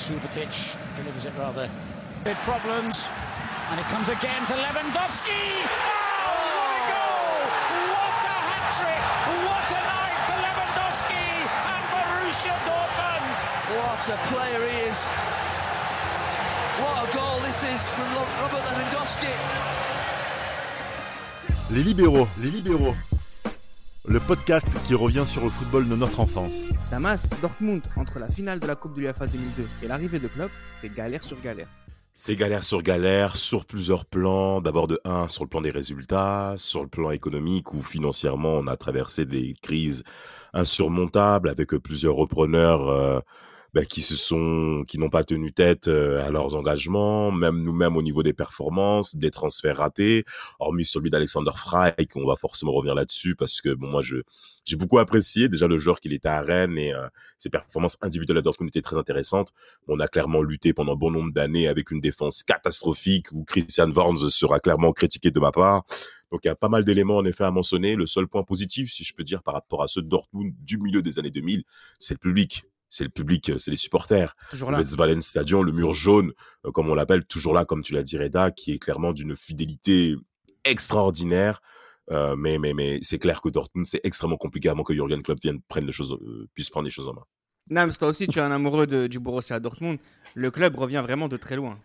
Subotic delivers it rather. Big problems. And it comes again to Lewandowski. Oh, what a goal! What a hat-trick! What a night for Lewandowski and Borussia Dortmund! What a player he is. What a goal this is from Robert Lewandowski. Les libéraux, les libéraux. Le podcast qui revient sur le football de notre enfance. Damas, Dortmund, entre la finale de la Coupe de l'UEFA 2002 et l'arrivée de club, c'est galère sur galère. C'est galère sur galère, sur plusieurs plans. D'abord de un, sur le plan des résultats, sur le plan économique, où financièrement on a traversé des crises insurmontables avec plusieurs repreneurs euh, bah, qui se sont, qui n'ont pas tenu tête euh, à leurs engagements, même nous-mêmes au niveau des performances, des transferts ratés, hormis celui d'Alexander Frey, qu'on va forcément revenir là-dessus parce que bon, moi, je j'ai beaucoup apprécié déjà le joueur qu'il était à Rennes et euh, ses performances individuelles à Dortmund étaient très intéressantes. On a clairement lutté pendant bon nombre d'années avec une défense catastrophique où Christian Worms sera clairement critiqué de ma part. Donc il y a pas mal d'éléments en effet à mentionner. Le seul point positif, si je peux dire, par rapport à ce Dortmund du milieu des années 2000, c'est le public c'est le public, c'est les supporters. Toujours Le. Westfalen Stadion, le mur jaune, euh, comme on l'appelle, toujours là, comme tu l'as dit, Reda, qui est clairement d'une fidélité extraordinaire. Euh, mais mais, mais c'est clair que Dortmund, c'est extrêmement compliqué avant que Jurgen Klopp vienne prendre les choses, euh, puisse prendre les choses en main. Nams, toi aussi, tu es un amoureux de- du Borussia Dortmund. Le club revient vraiment de très loin.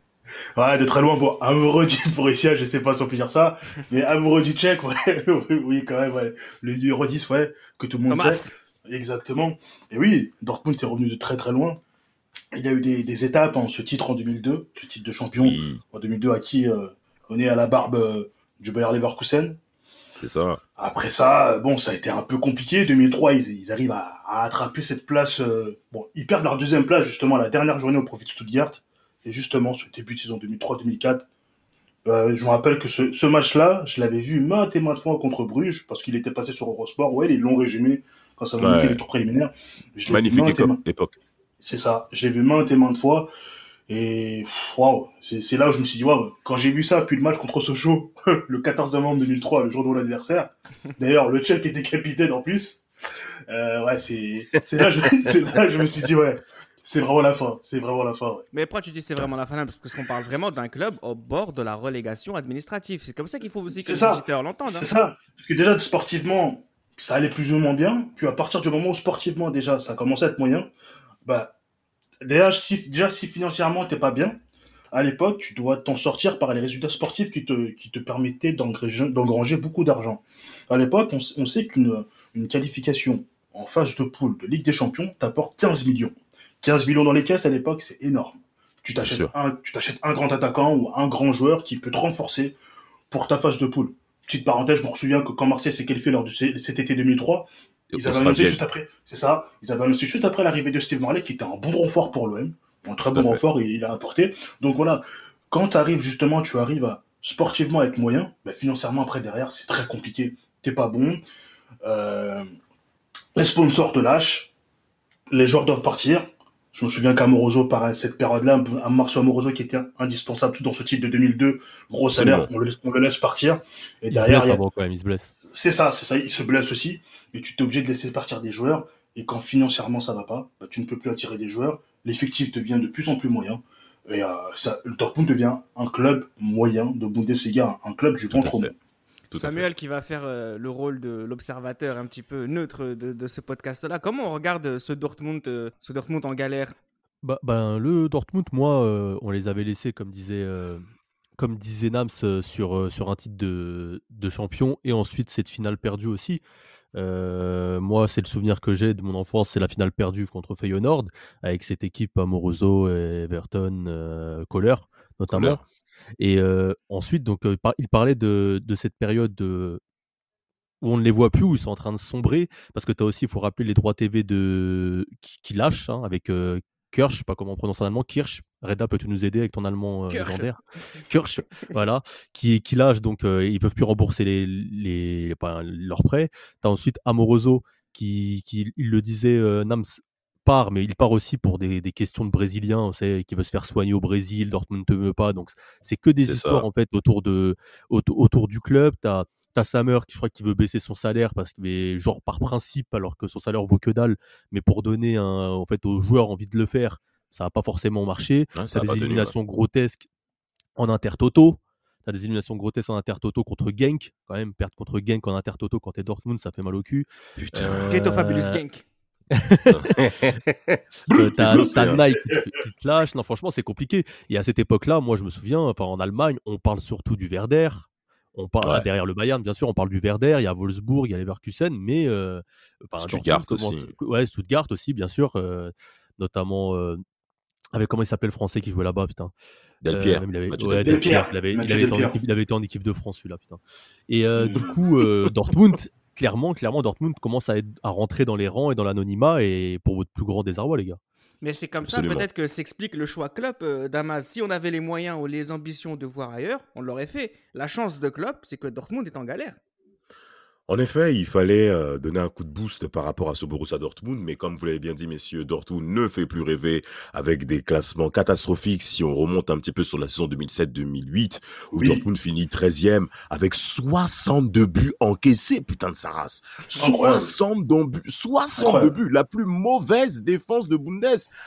Ouais, de très loin, bon, amoureux du Borussia, je sais pas si on peut dire ça, mais amoureux du Tchèque, ouais, oui, quand même, ouais. Le numéro 10, ouais, que tout le monde Thomas, sait. Exactement. Et oui, Dortmund est revenu de très très loin. Il y a eu des, des étapes, hein, ce titre en 2002, ce titre de champion Oui, en 2002 à qui euh, on est à la barbe euh, du Bayer Leverkusen. c'est ça. Après ça, euh, bon, ça a été un peu compliqué. 2003, ils, ils arrivent à, à attraper cette place. euh, bon, ils perdent leur deuxième place justement à la dernière journée au profit de Stuttgart. Et justement, ce début de saison 2003-2004, euh, je me rappelle que ce, ce match-là, je l'avais vu maintes et maintes fois contre Bruges parce qu'il était passé sur Eurosport. Ouais, ils l'ont résumé quand ça va Ouais. les tours préliminaires. Je l'ai vu Magnifique maintes et éco- maintes- époque. c'est ça. Je l'ai vu maintes et maintes fois. Et waouh, c'est là où je me suis dit, waouh, quand j'ai vu ça, puis le match contre Sochaux, le 14 novembre 2003, le jour de mon anniversaire. D'ailleurs, le Tchèque était capitaine en plus. Euh, ouais, c'est là, je- c'est là que je me suis dit, ouais, c'est vraiment la fin. C'est vraiment la fin, ouais. Mais pourquoi tu dis que c'est vraiment la finale Parce qu'on parle vraiment d'un club au bord de la relégation administrative. C'est comme ça qu'il faut aussi que les auditeurs l'entendent. hein. C'est ça. Parce que déjà, sportivement, ça allait plus ou moins bien. Puis à partir du moment où sportivement, déjà, ça commençait à être moyen, bah, déjà, si, déjà, si financièrement, t'es pas bien, à l'époque, tu dois t'en sortir par les résultats sportifs qui te, qui te permettaient d'engranger beaucoup d'argent. À l'époque, on, sait qu'une une qualification en phase de poule de Ligue des Champions t'apporte 15 millions. 15 millions dans les caisses, à l'époque, c'est énorme. Tu t'achètes sûr. un, tu t'achètes un grand attaquant ou un grand joueur qui peut te renforcer pour ta phase de poule. Petite parenthèse, je me souviens que quand Marseille s'est qualifié lors de cet été 2003, Et ils avaient annoncé bien. juste après, c'est ça, ils avaient annoncé juste après l'arrivée de Steve Marley qui était un bon renfort pour l'OM, un très bon renfort, et il a apporté. Donc voilà, quand tu arrives justement, tu arrives à sportivement être moyen, bah, financièrement après derrière, c'est très compliqué. T'es pas bon, euh, les sponsors te lâchent, les joueurs doivent partir. Je me souviens qu'Amoroso, par cette période-là, un Marcio Amoroso qui était indispensable dans ce titre de 2002, gros salaire, on le, on le laisse partir. Et Il se derrière, blesse il a- avant quand même, il se blesse. c'est ça, c'est ça, il se blesse aussi, et tu t'es obligé de laisser partir des joueurs, et quand financièrement ça va pas, bah, tu ne peux plus attirer des joueurs, l'effectif devient de plus en plus moyen, et euh, ça, le Dortmund devient un club moyen de Bundesliga, un, un club du Tout ventre. Tout. Samuel qui va faire euh, le rôle de l'observateur un petit peu neutre de, de ce podcast-là. Comment on regarde ce Dortmund, euh, ce Dortmund en galère? Bah, ben, le Dortmund, moi, euh, on les avait laissés, comme disait, euh, comme disait Nams, euh, sur, euh, sur un titre de, de champion et ensuite cette finale perdue aussi. Euh, moi, c'est le souvenir que j'ai de mon enfance, c'est la finale perdue contre Feyenoord avec cette équipe Amoroso, Everton, euh, Kohler notamment. Et ensuite, donc, il parlait de, de cette période de, où on ne les voit plus, où ils sont en train de sombrer, parce que tu as aussi, il faut rappeler les droits TV de... qui, qui lâchent, hein, avec euh, Kirsch, je sais pas comment on prononce en allemand, Kirsch. Reda, peux-tu nous aider avec ton allemand euh, Kirsch. légendaire? Kirsch, voilà, qui, qui lâche, donc euh, ils peuvent plus rembourser les, leurs prêts. Tu as ensuite Amoroso, qui, qui, il le disait, Nams part, mais il part aussi pour des, des questions de Brésiliens, on sait, qui veut se faire soigner au Brésil, Dortmund ne te veut pas, donc c'est que des histoires ça. en fait autour, de, autour, autour du club. Tu as T'as Samer qui je crois qu'il veut baisser son salaire parce que mais genre par principe alors que son salaire vaut que dalle, mais pour donner un, en fait aux joueurs envie de le faire, Ça n'a pas forcément marché. Tu ça as des tenu, ouais. éliminations grotesques en intertoto. Tu as des éliminations grotesques en intertoto contre Genk. Quand même, perdre contre Genk en intertoto quand t'es Dortmund, ça fait mal au cul. Putain. Euh, Keto Fabulous Genk. T'as Nike qui te, qui te lâche. Non, franchement, c'est compliqué. Et à cette époque-là, moi, je me souviens, enfin, en Allemagne, on parle surtout du Werder. On parle Ouais. derrière le Bayern, bien sûr, on parle du Werder. Il y a Wolfsburg, il y a Leverkusen, mais euh, Stuttgart Dortmund aussi. Ouais, Stuttgart aussi, bien sûr, euh, notamment euh, avec comment il s'appelait le Français qui jouait là-bas, putain. Del Euh, il avait, ouais, il avait, il été en équipe, il avait été en équipe de France, celui-là, putain. Et euh, du Mhm. coup, euh, Dortmund, clairement, clairement, Dortmund commence à, être- à rentrer dans les rangs et dans l'anonymat, et pour votre plus grand désarroi, les gars. Mais c'est comme Absolument. ça peut-être que s'explique le choix Klopp, euh, Damas. Si on avait les moyens ou les ambitions de voir ailleurs, on l'aurait fait. La chance de Klopp, c'est que Dortmund est en galère. En effet, il fallait euh, donner un coup de boost par rapport à ce Borussia Dortmund, mais comme vous l'avez bien dit, messieurs, Dortmund ne fait plus rêver avec des classements catastrophiques si on remonte un petit peu sur la saison 2007-2008, où Oui. Dortmund finit 13e avec 62 buts encaissés, putain de sa race. Incroyable. 62 buts, 62 Incroyable. buts, la plus mauvaise défense de Bundes.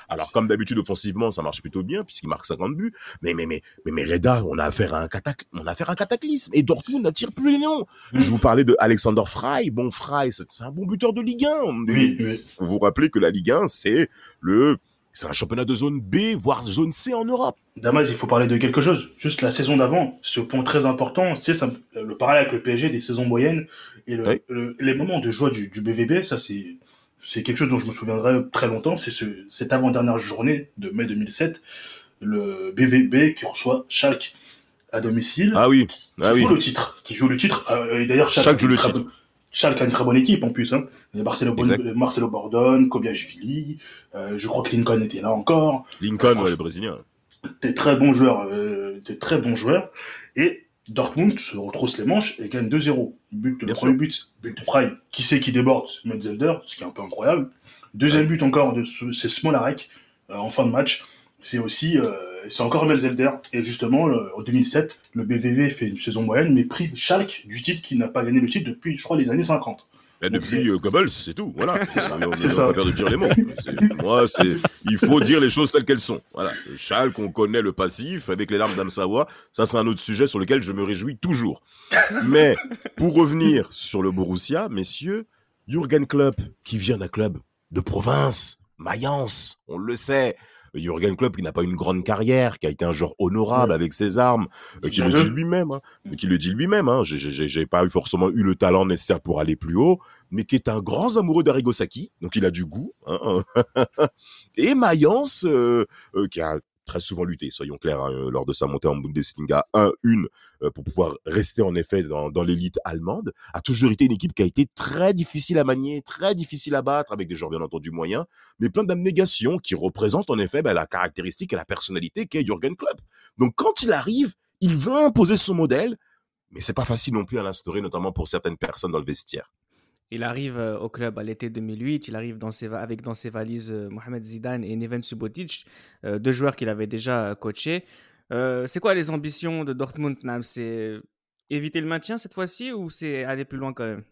Alors, comme d'habitude, offensivement, ça marche plutôt bien, puisqu'il marque 50 buts, mais, mais, mais, mais, mais Reda, on a affaire à un, catac- on a affaire à un cataclysme, et Dortmund n'attire plus les noms. Mm. Je vous parlais de Alexander Frey. Bon, Frey, c'est c'est un bon buteur de Ligue 1. Oui, oui. Vous vous rappelez que la Ligue 1, c'est le, c'est un championnat de zone B, voire zone C en Europe. Damas, il faut parler de quelque chose. Juste la saison d'avant, ce point très important, sais, ça, le parallèle avec le PSG des saisons moyennes et le- Oui. le- les moments de joie du, du BVB, ça c'est c'est quelque chose dont je me souviendrai très longtemps. C'est ce, cette avant-dernière journée de mai 2007, le BVB qui reçoit Schalke à domicile, Ah oui, qui ah oui. joue le titre, qui joue le titre. Euh, et d'ailleurs, Schalke, joue a une le très titre. bonne- Schalke a une très bonne équipe en plus. Hein. A Marcelo, Bon- Exact. Marcelo Bordon, Kobiashvili, euh, je crois que Lincoln était là encore Lincoln, ouais, le Brésilien. des très bons joueurs, euh, des très bons joueurs. Et Dortmund se retrousse les manches et gagne 2-0. But, le premier but, but de Frey. Qui c'est qui déborde? Metzelder, ce qui est un peu incroyable. Deuxième but encore de ce- c'est Smolarek euh, en fin de match. C'est aussi, euh, c'est encore Metzelder. Et justement, le- en 2007, le BVV fait une saison moyenne, mais prive Schalke du titre qui n'a pas gagné le titre depuis, je crois, les années 50. Et Donc depuis euh, Goebbels, c'est tout. Voilà. C'est ça, Mais on ça. pas peur de dire les mots. Moi, c'est, il faut dire les choses telles qu'elles sont. Voilà. Schalke, on connaît le passif avec les larmes Savoie. Ça, c'est un autre sujet sur lequel je me réjouis toujours. Mais, pour revenir sur le Borussia, messieurs, Jürgen Klopp, qui vient d'un club de province, Mayence, on le sait. Jürgen Klopp qui n'a pas une grande carrière, qui a été un joueur honorable Ouais. avec ses armes, euh, qui le dit lui-même, hein, mais qui le dit lui-même. Hein, j'ai- pas eu forcément eu le talent nécessaire pour aller plus haut, mais qui est un grand amoureux d'Arrigo Sacchi, donc il a du goût. hein, et Mayence, euh, euh, qui a très souvent lutté, soyons clairs, hein, euh, lors de sa montée en Bundesliga 1-1 euh, pour pouvoir rester en effet dans, l'élite allemande, a toujours été une équipe qui a été très difficile à manier, très difficile à battre, avec des joueurs bien entendu moyens, mais plein d'abnégation qui représentent en effet ben, la caractéristique et la personnalité qu'est Jürgen Klopp. Donc quand il arrive, il veut imposer son modèle, mais c'est pas facile non plus à l'instaurer, notamment pour certaines personnes dans le vestiaire. Il arrive euh, au club à l'été 2008, il arrive avec dans ses valises euh, Mohamed Zidane et Neven Subotic, euh, deux joueurs qu'il avait déjà coachés. C'est quoi les ambitions de Dortmund, C'est éviter le maintien cette fois-ci ou c'est aller plus loin quand même?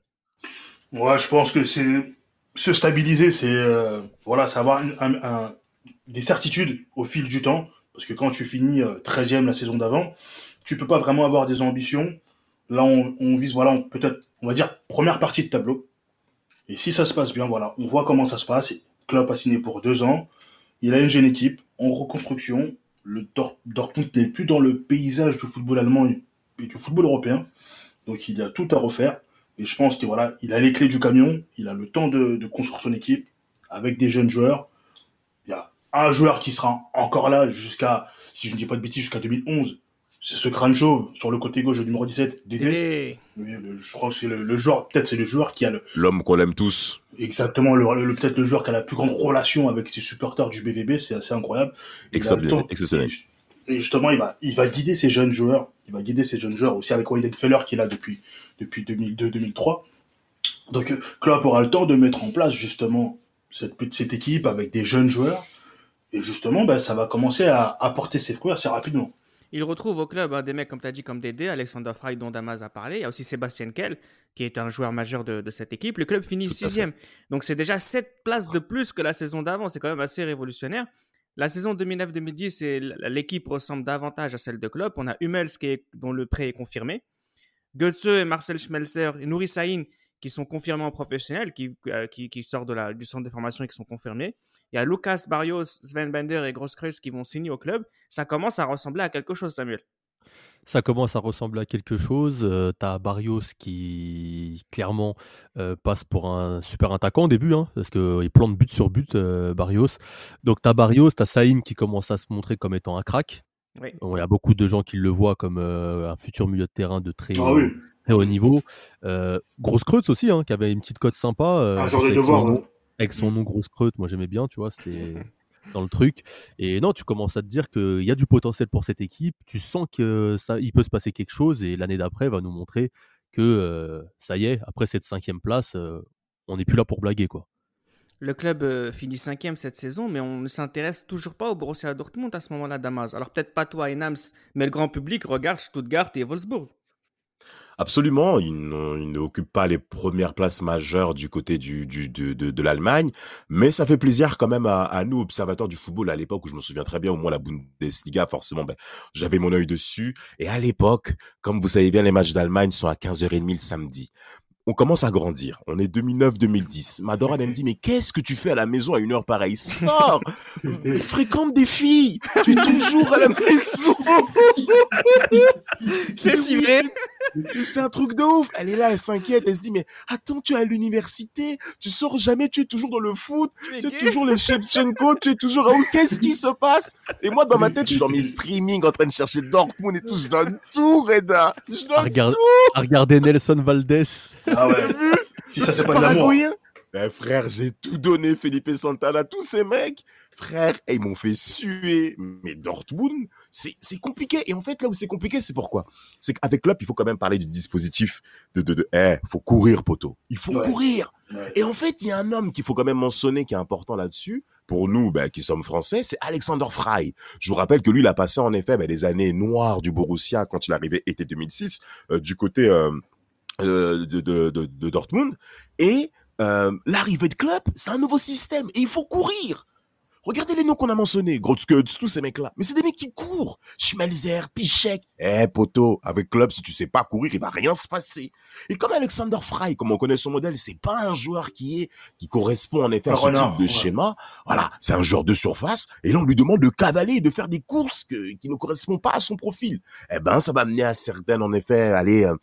Ouais, je pense que c'est se stabiliser, c'est euh, voilà, c'est avoir une- un- un- des certitudes au fil du temps. Parce que quand tu finis euh, 13e la saison d'avant, tu peux pas vraiment avoir des ambitions. Là, on, vise, voilà, peut-être, on va dire, première partie de tableau. Et si ça se passe bien, voilà, on voit comment ça se passe. Klopp a signé pour deux ans. Il a une jeune équipe en reconstruction. Le Dort- Dortmund n'est plus dans le paysage du football allemand et du football européen. Donc il a tout à refaire. Et je pense qu'il voilà, il a les clés du camion, il a le temps de, de construire son équipe avec des jeunes joueurs. Il y a un joueur qui sera encore là jusqu'à, si je ne dis pas de bêtises, jusqu'à 2011. C'est ce crâne chauve sur le côté gauche, le numéro 17, Dédé. Et Oui, le- je crois que c'est le, le joueur, peut-être c'est le joueur qui a le, L'homme qu'on aime tous. exactement, le, le- peut-être le joueur qui a la plus grande relation avec ses supporters du BVB, c'est assez incroyable. Il Exceptionnel. temps- exceptionnel. et justement, il va, il va guider ces jeunes joueurs. Il va guider ces jeunes joueurs aussi avec Weidenfeller qui est là depuis, depuis 2002-2003. Donc, euh, Klopp aura le temps de mettre en place justement cette, petite- cette équipe avec des jeunes joueurs. Et justement, ben, ça va commencer à apporter ses fruits assez rapidement. Il retrouve au club hein, des mecs, comme tu as dit, comme Dédé, Alexander Frey, dont Damas a parlé. Il y a aussi Sébastien Kell, qui est un joueur majeur de, de cette équipe. Le club finit sixième. Donc c'est déjà sept places de plus que la saison d'avant. C'est quand même assez révolutionnaire. La saison 2009-2010, c'est l- l'équipe ressemble davantage à celle de Klopp. On a Hummels qui est- dont le prêt est confirmé. Götze et Marcel Schmelzer et Nouri Sahin qui sont confirmés en professionnel, qui, euh, qui, qui sortent de la, du centre de formation et qui sont confirmés. Il y a Lucas Barrios, Sven Bender et Grosskreutz qui vont signer au club. Ça commence à ressembler à quelque chose, Samuel. Ça commence à ressembler à quelque chose. Euh, T'as Barrios qui clairement euh, passe pour un super attaquant au début, hein, parce qu'il plante but sur but, euh, Barrios. Donc t'as Barrios, t'as Saïn qui commence à se montrer comme étant un crack. Oui. Il y a beaucoup de gens qui le voient comme euh, un futur milieu de terrain de très, Ah haut, oui, très haut niveau. Euh, Grosse Kreutz aussi, hein, qui avait une petite cote sympa. euh, un genre de devoir. nom-. Avec son nom grosse creute, moi j'aimais bien, tu vois, c'était dans le truc. Et non, tu commences à te dire qu'il y a du potentiel pour cette équipe, tu sens que ça, il peut se passer quelque chose et l'année d'après va nous montrer que euh, ça y est, après cette cinquième place, euh, on n'est plus là pour blaguer quoi. Le club euh, finit cinquième cette saison, mais on ne s'intéresse toujours pas au Borussia Dortmund à ce moment-là, Damas. Alors peut-être pas toi et Nams, mais le grand public regarde Stuttgart et Wolfsburg. Absolument, il ne, il ne occupe pas les premières places majeures du côté du, du, de, de, de l'Allemagne, mais ça fait plaisir quand même à, à nous, observateurs du football, à l'époque où je me souviens très bien, au moins la Bundesliga, forcément, ben, j'avais mon œil dessus. Et à l'époque, comme vous savez bien, les matchs d'Allemagne sont à 15h30 le samedi. On commence à grandir. On est 2009-2010. Madora, elle me dit, mais qu'est-ce que tu fais à la maison à une heure pareille? Sors! Fréquente des filles! Tu es toujours à la maison! C'est si vrai C'est un truc de ouf. Elle est là, elle s'inquiète, elle se dit, mais attends, tu es à l'université, tu sors jamais, tu es toujours dans le foot, c'est toujours les Shevchenko, tu es toujours à où? Qu'est-ce qui se passe? Et moi, dans ma tête, je suis dans mes streamings en train de chercher Dortmund et tout. Je donne tout, Reda. Je À, donne regard- tout. à regarder Nelson Valdez. Ah ouais. Si ça, c'est pas de l'amour. Ben, frère, j'ai tout donné, Felipe Santana, tous ces mecs. Frère, ils m'ont fait suer. Mais Dortmund, c'est compliqué. Et en fait, là où c'est compliqué, c'est pourquoi? C'est qu'avec Klopp, il faut quand même parler du dispositif de, de, de, eh, faut courir, poteau. Il faut Ouais. courir. Ouais. Et en fait, il y a un homme qu'il faut quand même mentionner qui est important là-dessus. Pour nous, ben, qui sommes français, c'est Alexander Frey. Je vous rappelle que lui, il a passé en effet ben, les années noires du Borussia quand il arrivait été 2006 euh, du côté euh, de, de, de, de Dortmund. Et euh, l'arrivée de Klopp, c'est un nouveau système et il faut courir. Regardez les noms qu'on a mentionnés, Grotzkutz, tous ces mecs-là. Mais c'est des mecs qui courent. Schmelzer, Pichek. Eh, poteau, avec Klopp, si tu sais pas courir, il va rien se passer. Et comme Alexander Frey, comme on connaît son modèle, c'est pas un joueur qui est, qui correspond en effet à ce type de ouais. schéma. Voilà. C'est un joueur de surface. Et là, on lui demande de cavaler et de faire des courses que- qui ne correspondent pas à son profil. Eh ben, ça va amener à certaines, en effet, aller, euh,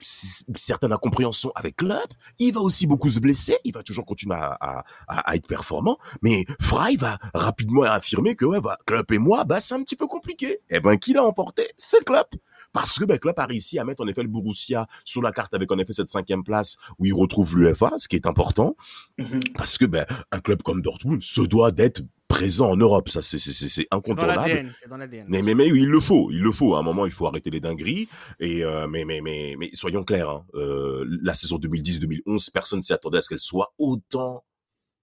certaines incompréhensions avec Klopp. Il va aussi beaucoup se blesser. Il va toujours continuer à, à, à- à être performant. Mais Fry va rapidement affirmer que ouais, bah, Klopp et moi, bah, c'est un petit peu compliqué. Eh ben, qui l'a emporté? C'est Klopp. Parce que ben, Klopp a réussi à mettre en effet le Borussia sur la carte avec en effet cette cinquième place où il retrouve l'UFA, ce qui est important. Mhm. Parce que ben, un club comme Dortmund se doit d'être présent en Europe. Ça, c'est, dans incontournable. dans. Mais, mais, mais oui, il le faut, il le faut. À un moment, il faut arrêter les dingueries. Et euh, mais, mais, mais, mais soyons clairs, hein, euh, la saison 2010-2011, personne s'y attendait à ce qu'elle soit autant,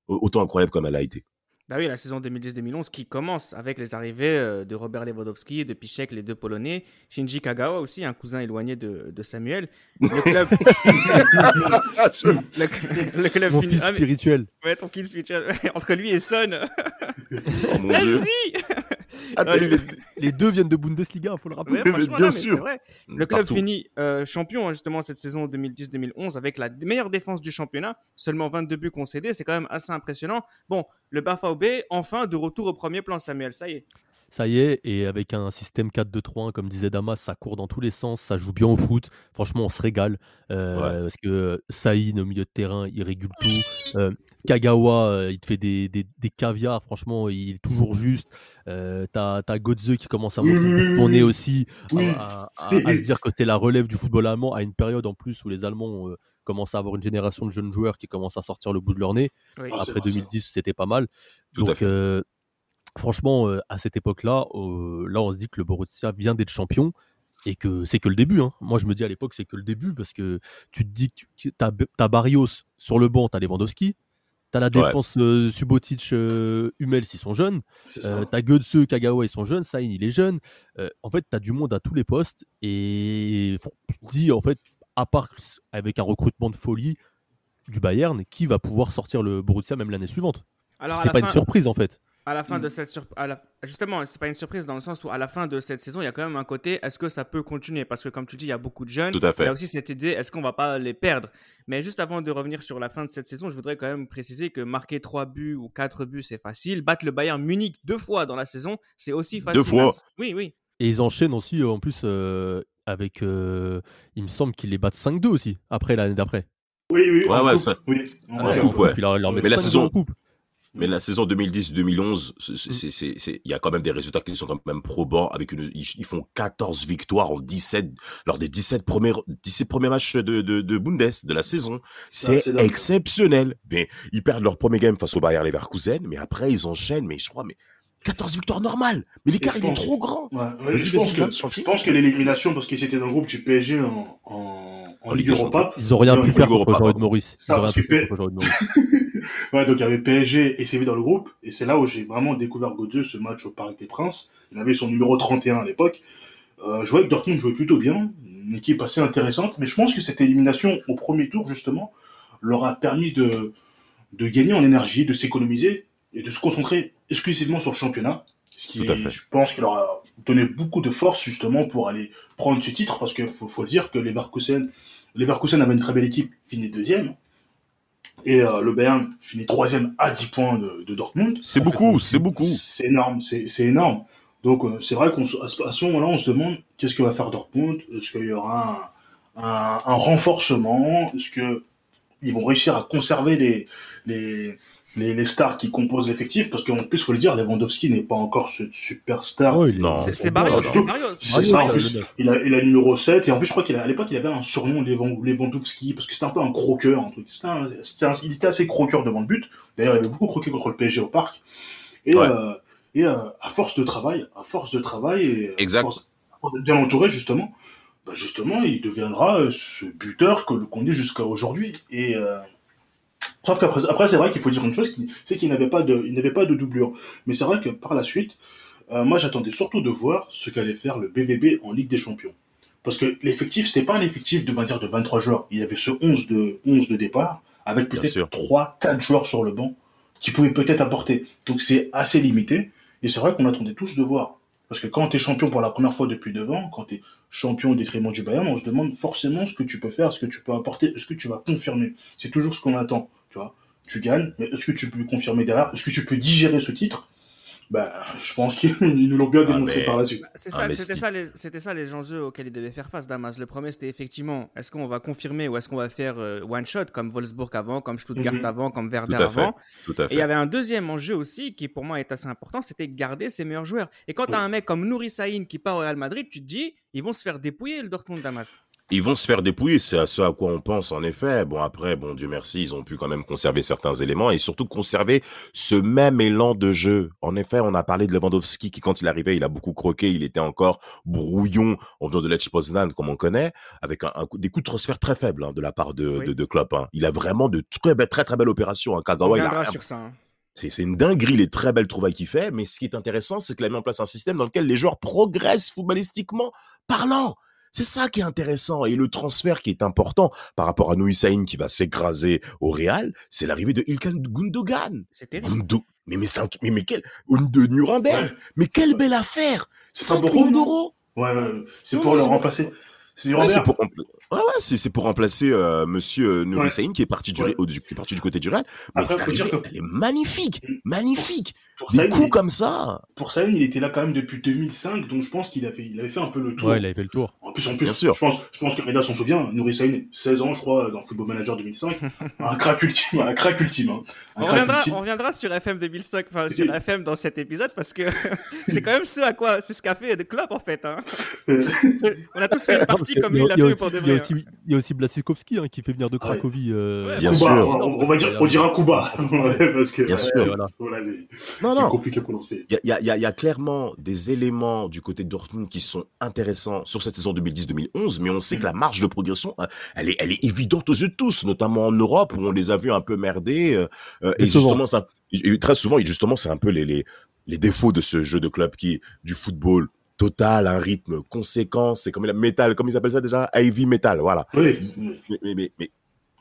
autant incroyable comme elle a été. Bah oui, la saison 2010-2011 qui commence avec les arrivées euh, de Robert Lewandowski et de Piszczek, les deux Polonais. Shinji Kagawa aussi, un cousin éloigné de, de Samuel. Le club, le, le club Mon finit- fils spirituel. ouais, ton fils spirituel. Entre lui et Son. Oh mon dieu. Vas-y Attends, Ouais, il est- Les deux viennent de Bundesliga, faut le rappeler. Ouais, Mais franchement, bien non, sûr. vrai. Le club Partout. finit euh, champion hein, justement cette saison 2010-2011 avec la meilleure défense du championnat, seulement 22 buts concédés, c'est quand même assez impressionnant. Bon, le BAFAOB enfin de retour au premier plan Samuel, ça y est. Ça y est, et avec un système 4-2-3-1, comme disait Damas, ça court dans tous les sens, ça joue bien au foot. Franchement, on se régale. euh, Ouais. Parce que Saïn, au milieu de terrain, il régule tout. Euh, Kagawa, euh, il te fait des, des, des caviars. Franchement, il est toujours juste. Euh, T'as as Godze qui commence à montrer oui, le bout de oui, son oui. nez aussi, Oui. à, à- à- à se dire que c'est la relève du football allemand, à une période en plus où les Allemands euh, commencent à avoir une génération de jeunes joueurs qui commencent à sortir le bout de leur nez. Oui. Après vrai, ça. 2010, c'était pas mal. Tout à Donc, fait. euh, franchement, euh, à cette époque-là, euh, là, on se dit que le Borussia vient d'être champion et que c'est que le début. hein. Moi, je me dis à l'époque, c'est que le début parce que tu te dis que tu as, Barrios sur le banc, tu as Lewandowski, tu as la Ouais. défense euh, Subotic, euh, Hummels, ils sont jeunes, euh, tu as Götze, Kagawa, ils sont jeunes, Sain, il est jeune. Euh, en fait, tu as du monde à tous les postes et tu te dis, en fait, à part avec un recrutement de folie du Bayern, qui va pouvoir sortir le Borussia même l'année suivante? Alors c'est pas fin, une surprise en fait. À la fin Mm. de cette sur... à la... justement, c'est pas une surprise dans le sens où à la fin de cette saison, il y a quand même un côté est-ce que ça peut continuer? Parce que comme tu dis, il y a beaucoup de jeunes. Tout à fait. Il y a aussi cette idée est-ce qu'on va pas les perdre? Mais juste avant de revenir sur la fin de cette saison, je voudrais quand même préciser que marquer 3 buts ou 4 buts, c'est facile. Battre le Bayern Munich deux fois dans la saison, c'est aussi facile. fois. Même si- Oui, oui. Et ils enchaînent aussi, euh, en plus, euh, avec. euh, il me semble qu'ils les battent 5-2 aussi, après l'année d'après. Oui, oui. Ouais, en ouais, coupe, ça- Oui. en Ouais, coupe. ouais. Leur- leur Mais la 5-2 saison- en coupe. Mais la saison 1010-2011, c'est- Mm. il y a quand même des résultats qui sont quand même probants. Avec une, ils, font 14 victoires en 17 lors des 17 premiers 17 premiers matchs de, de, de Bundes de la saison. C'est exceptionnel. Mais ils perdent leur premier game face au Bayer Leverkusen, mais après ils enchaînent. Mais je crois, mais 14 victoires normales. Mais l'écart il est trop grand. Ouais, je, pense que, vas-y, je pense que l'élimination, parce qu'ils étaient dans le groupe du PSG en, en, en Ligue des Europa. Ils ont rien pu faire contre pardon. Maurice. Ils ont rien parce pu que faire contre Jean-Ed Maurice. ouais, donc il y avait PSG et CV dans le groupe. Et c'est là où j'ai vraiment découvert Godieu, ce match au Parc des Princes. Il avait son numéro 31 à l'époque. Euh, je voyais que Dortmund jouait plutôt bien. Une équipe assez intéressante. Mais je pense que cette élimination au premier tour, justement, leur a permis de, de gagner en énergie, de s'économiser et de se concentrer exclusivement sur le championnat. Ce qui, Tout à fait. je pense qu'il leur a donné beaucoup de force justement pour aller prendre ce titre parce qu'il faut, faut dire que les Leverkusen, Leverkusen avait une très belle équipe, finit deuxième. Et euh, le Bayern finit troisième à 10 points de, de Dortmund. C'est beaucoup, c'est beaucoup. C'est énorme, c'est énorme. Donc euh, c'est vrai qu'à ce, moment-là, on se demande qu'est-ce que va faire Dortmund? Est-ce qu'il y aura un, un, un renforcement? Est-ce que ils vont réussir à conserver les, les, les, les stars qui composent l'effectif Parce qu'en plus, faut le dire, Lewandowski n'est pas encore ce superstar. Ouais, il est- Non. C'est non. C'est ça, en plus, il a, il a le numéro 7, et en plus, je crois qu'à l'époque, il avait un surnom Lewandowski, parce que c'était un peu un croqueur, un truc. C'était un- c'était un- il était assez croqueur devant le but. D'ailleurs, il avait beaucoup croqué contre le PSG au parc. Et, Ouais. euh, et euh, à force de travail, à force de travail, et à Exact. force- à force d'être bien entouré, justement, bah, justement, il deviendra euh, ce buteur que qu'on est jusqu'à aujourd'hui. Et, euh, Sauf qu'après, après, c'est vrai qu'il faut dire une chose, c'est qu'il n'avait pas de, il n'avait pas de doublure. Mais c'est vrai que par la suite, euh, moi, j'attendais surtout de voir ce qu'allait faire le BVB en Ligue des Champions. Parce que l'effectif, c'était pas un effectif de, on va dire, de 23 joueurs. Il y avait ce 11 de, 11 de départ, avec peut-être sûr. 3, 4 joueurs sur le banc, qui pouvaient peut-être apporter. Donc c'est assez limité. Et c'est vrai qu'on attendait tous de voir. Parce que quand tu es champion pour la première fois depuis 9 ans, quand tu es champion au détriment du Bayern, on se demande forcément ce que tu peux faire, ce que tu peux apporter, ce que tu vas confirmer. C'est toujours ce qu'on attend. Tu vois, tu gagnes, mais est-ce que tu peux confirmer derrière? Est-ce que tu peux digérer ce titre? Ben, je pense qu'ils nous l'ont bien Ah, démontré mais- par la suite. C'est Ah, ça, c'était c'est- ça, les, c'était ça les enjeux auxquels il devait faire face, Damas. Le premier, c'était effectivement, est-ce qu'on va confirmer ou est-ce qu'on va faire euh, one shot comme Wolfsburg avant, comme Stuttgart Mhm. avant, comme Werder Tout à fait. avant. Tout à Et il y avait un deuxième enjeu aussi qui pour moi est assez important, c'était garder ses meilleurs joueurs. Et quand tu as un mec comme Nouri Sahin qui part au Real Madrid, tu te dis, ils vont se faire dépouiller le Dortmund Damas. Ils vont se faire dépouiller, c'est à ce à quoi on pense en effet. Bon après, bon Dieu merci, ils ont pu quand même conserver certains éléments et surtout conserver ce même élan de jeu. En effet, on a parlé de Lewandowski qui quand il arrivait, il a beaucoup croqué, il était encore brouillon en venant de Lech Poznan comme on connaît, avec un, un coup- des coups de transfert très faibles hein, de la part de, Oui. de, de Klopp. hein. Il a vraiment de très belles, très très belles opérations. Hein. On Kagawa, il a sur ça. hein. c'est une dinguerie les très belles trouvailles qu'il fait, mais ce qui est intéressant, c'est qu'il a mis en place un système dans lequel les joueurs progressent footballistiquement parlant. C'est ça qui est intéressant. Et le transfert qui est important par rapport à Nui Sahin qui va s'écraser au Real, c'est l'arrivée de Ilkan Gundogan. C'est terrible. Gundo... Mais, mais, c'est un... mais, mais quel... De Nuremberg. Ouais. Mais quelle belle affaire 5 beaucoup, millions d'euros Ouais, ouais, c'est pour le remplacer. C'est Ouais, Robert. pour, rempla- ouais, pour remplacer euh, Monsieur. Sahin qui est parti du, Ouais. au- du, qui est parti du côté du Real. Mais Après, c'est faut dire arrivé, que- elle est magnifique, Mm. magnifique. Pour Des coups il- comme ça. pour Sahin, il était là quand même depuis 2005, donc je pense qu'il a fait, il avait fait un peu le tour. Ouais, il avait fait le tour. En plus, en plus, Bien sûr. je pense, je pense que Reda s'en souvient. Nouri Sahin, 16 ans, je crois, dans Football Manager 2005. un crack ultime, un crack ultime. hein. Un On crack reviendra, ultime. on reviendra sur FM 2005, enfin sur FM dans cet épisode parce que c'est quand même ce à quoi, c'est ce qu'a fait de club en fait. hein. On a tous fait une partie comme il l'a il y a fait pour de vrai. hein. aussi, il y a aussi Blasikowski hein, qui fait venir de ouais. Cracovie. euh, Ouais, Bien Kuba, sûr. On, on va dire, on dira Kuba. Parce que, Bien sûr. Voilà. Non, non. compliqué à prononcer. Il y a, y, y clairement des éléments du côté de Dortmund qui sont intéressants sur cette saison 2010-2011, mais on sait que la marge de progression, hein, elle est, elle est évidente aux yeux de tous, notamment en Europe où on les a vus un peu merder. euh, euh, et justement, ça, très souvent, et justement, c'est un peu les, les, les défauts de ce jeu de club qui est du football total, un rythme conséquent, c'est comme la métal, comme ils appellent ça déjà, heavy metal, voilà. Oui. Mais, mais, mais, mais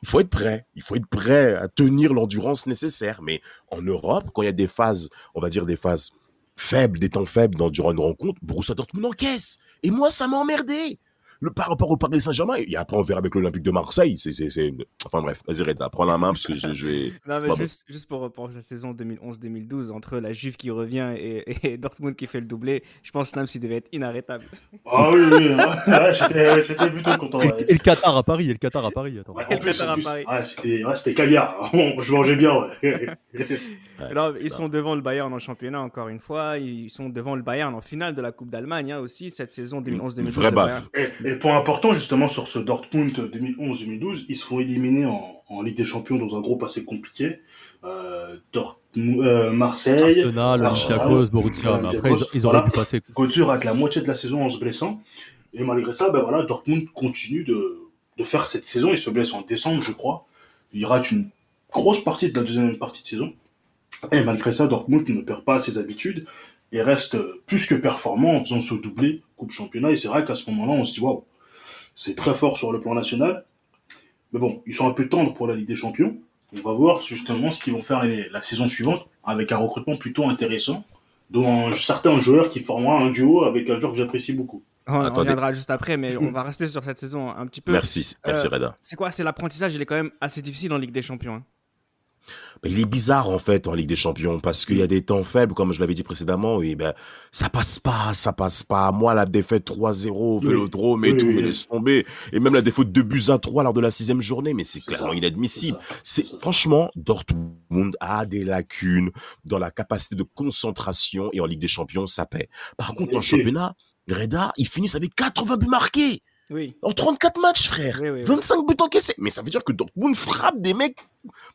il faut être prêt. Il faut être prêt à tenir l'endurance nécessaire. Mais en Europe, quand il y a des phases, on va dire des phases faibles, des temps faibles dans, durant une rencontre, Borussia Dortmund encaisse. Et moi, ça m'a emmerdé le, par rapport au Paris Saint-Germain, et après on verra avec l'Olympique de Marseille. C'est, c'est, Enfin bref, vas-y Reda, prends la main parce que je, je vais. non, mais juste, juste pour, pour, cette saison 2011-2012, entre la Juve qui revient et, et, Dortmund qui fait le doublé, je pense que Nams devait être inarrêtable. Ah oui, oui, ouais, j'étais, plutôt content. Et, et, le Qatar à Paris, et le Qatar à Paris. Attends. Ouais, le Qatar à Paris. Ouais, c'était, ouais, c'était caviar. je mangeais bien. Ouais. Alors, ils sont devant le Bayern en championnat encore une fois. Ils sont devant le Bayern en finale de la Coupe d'Allemagne hein, aussi cette saison 2011-2012. Vrai baffe. Et, point important justement sur ce Dortmund 2011-2012, ils se font éliminer en, en, Ligue des Champions dans un groupe assez compliqué. Euh, Dortmund, euh, Marseille, Arsenal, Olympiakos, Borussia. Mais après, ils, ils auraient voilà. pu passer. Götze rate la moitié de la saison en se blessant. Et malgré ça, ben voilà, Dortmund continue de, de faire cette saison. Il se blesse en décembre, je crois. Il rate une grosse partie de la deuxième partie de saison. Et malgré ça, Dortmund ne perd pas ses habitudes et reste plus que performant en faisant ce doublé Coupe Championnat. Et c'est vrai qu'à ce moment-là, on se dit, waouh, c'est très fort sur le plan national. Mais bon, ils sont un peu tendres pour la Ligue des Champions. On va voir justement ce qu'ils vont faire la saison suivante avec un recrutement plutôt intéressant, dont certains joueurs qui formeront un duo avec un joueur que j'apprécie beaucoup. On, on reviendra juste après, mais on va rester sur cette saison un petit peu. Merci, merci euh, Reda. C'est quoi C'est l'apprentissage, il est quand même assez difficile en Ligue des Champions. Hein. Il est bizarre en fait en Ligue des Champions parce qu'il y a des temps faibles, comme je l'avais dit précédemment, et ben ça passe pas, ça passe pas. Moi la défaite 3-0 au Vélodrome oui, et oui, tout, oui, mais laisse tomber. Et même la défaite de buts à 3 lors de la sixième journée, mais c'est clairement ça, inadmissible. C'est franchement Dortmund a des lacunes dans la capacité de concentration et en Ligue des Champions ça paie. Par contre en championnat, Reda, ils finissent avec 80 buts marqués. Oui. En 34 matchs, frère. Oui, oui, 25 buts encaissés. Mais ça veut dire que Dortmund frappe des mecs,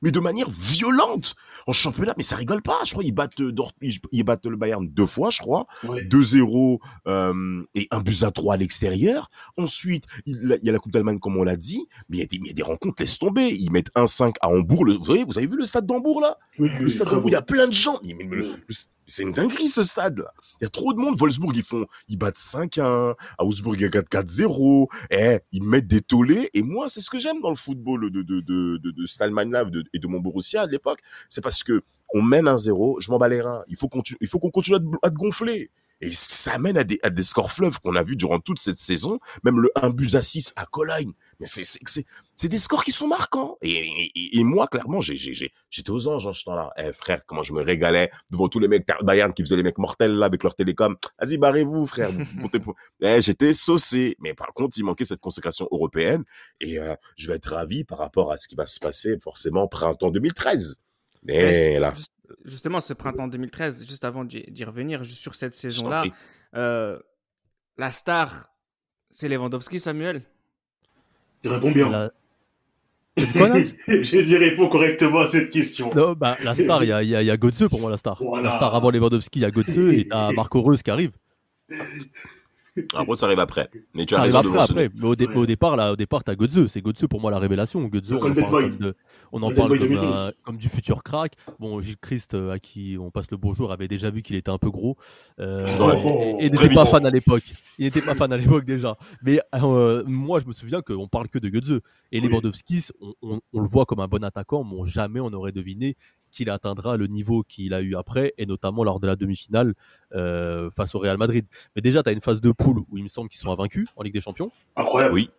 mais de manière violente. En championnat, mais ça rigole pas. Je crois qu'ils battent, Dortmund, ils battent le Bayern deux fois, je crois. 2-0 euh, et un but à 3 à l'extérieur. Ensuite, il, il, y a la Coupe d'Allemagne, comme on l'a dit. Mais il y, a des, mais il y a des rencontres, laisse tomber. Ils mettent 1-5 à Hambourg. Le, vous, voyez, vous avez vu le stade d'Hambourg, là? Le stade d'Hambourg, il y a plein de gens. C'est une dinguerie ce stade là. Il y a trop de monde. Wolfsburg ils font, ils battent 5-1. À Augsbourg il y a 4-4-0. Eh, ils mettent des tollés. Et moi c'est ce que j'aime dans le football de de de de, de cette Là de, et de mon Borussia à l'époque. C'est parce que on mène 1-0, je m'en bats les reins. Il faut qu'on continue à te, gonfler. Et ça des, à des scores fleuves qu'on a vu durant toute cette saison, même le 1 but à 6 à Cologne. Mais c'est, c'est, c'est, c'est des scores qui sont marquants. Et, et, et moi, clairement, j'ai, j'ai, j'ai, j'étais aux anges en ce temps-là. Eh, frère, comment je me régalais devant tous les mecs Bayern qui faisaient les mecs mortels là avec leur télécom. Vas-y, barrez-vous, frère. eh, j'étais saucé. Mais par contre, il manquait cette consécration européenne. Et euh, je vais être ravi par rapport à ce qui va se passer forcément printemps 2013. Mais là. Justement, ce printemps 2013, juste avant d'y revenir, sur cette saison-là, euh, la star, c'est Lewandowski, Samuel? Il répond bien. La... J'ai dit répond correctement à cette question. Non, bah, la star, il y a, y, a, y a Götze pour moi, la star. Voilà. La star avant Lewandowski, il y a Götze et t'as Marco Reus qui arrive. Après, ça arrive après. Mais tu as ça raison après, de après. Mais au, dé ouais. au, départ, là, au départ, t'as. C'est Götze pour moi la révélation. On en parle, comme, de, on en parle comme, un, comme, du futur crack. Bon, Gilles Christ, euh, à qui on passe le bonjour, avait déjà vu qu'il était un peu gros. Euh, oh, et, et n'était pas fan à l'époque. Il n'était pas fan à l'époque déjà. Mais euh, moi, je me souviens qu'on parle que de Götze. Et oui. Lewandowski, on, on, on, le voit comme un bon attaquant, mais jamais on aurait deviné qu'il atteindra le niveau qu'il a eu après, et notamment lors de la demi-finale euh, face au Real Madrid. Mais déjà, tu as une phase de poule où il me semble qu'ils sont invaincus en Ligue des Champions. Incroyable. Oui.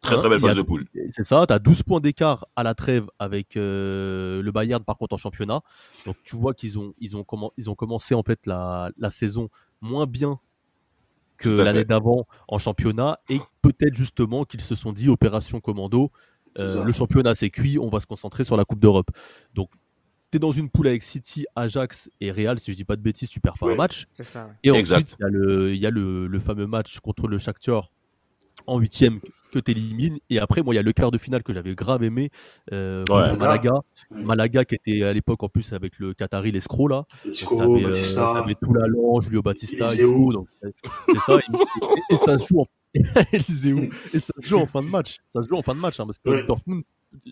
Très très belle phase de poule. C'est ça, tu as 12 points d'écart à la trêve avec euh, le Bayern par contre en championnat. Donc tu vois qu'ils ont, ils ont, comment, ils ont commencé en fait la, la saison moins bien que l'année d'avant en championnat et peut-être justement qu'ils se sont dit opération commando, euh, le championnat c'est cuit, on va se concentrer sur la Coupe d'Europe. Donc tu es dans une poule avec City, Ajax et Real, si je dis pas de bêtises, tu perds pas un match. C'est ça. Et ensuite, il y a, le, y a le, le, fameux match contre le Shakhtar en huitième que tu élimines. Et après, moi, il y a le quart de finale que j'avais grave aimé. Euh, ouais, Malaga. Malaga qui était à l'époque en plus avec le Qatari, l'escroc là. L'escroc, Batista. Euh, tout l'allant, Julio Batista, Isco. Donc, c'est ça. et, et, ça se joue en... et ça se joue en fin de match. Ça se joue en fin de match hein, parce que ouais. Dortmund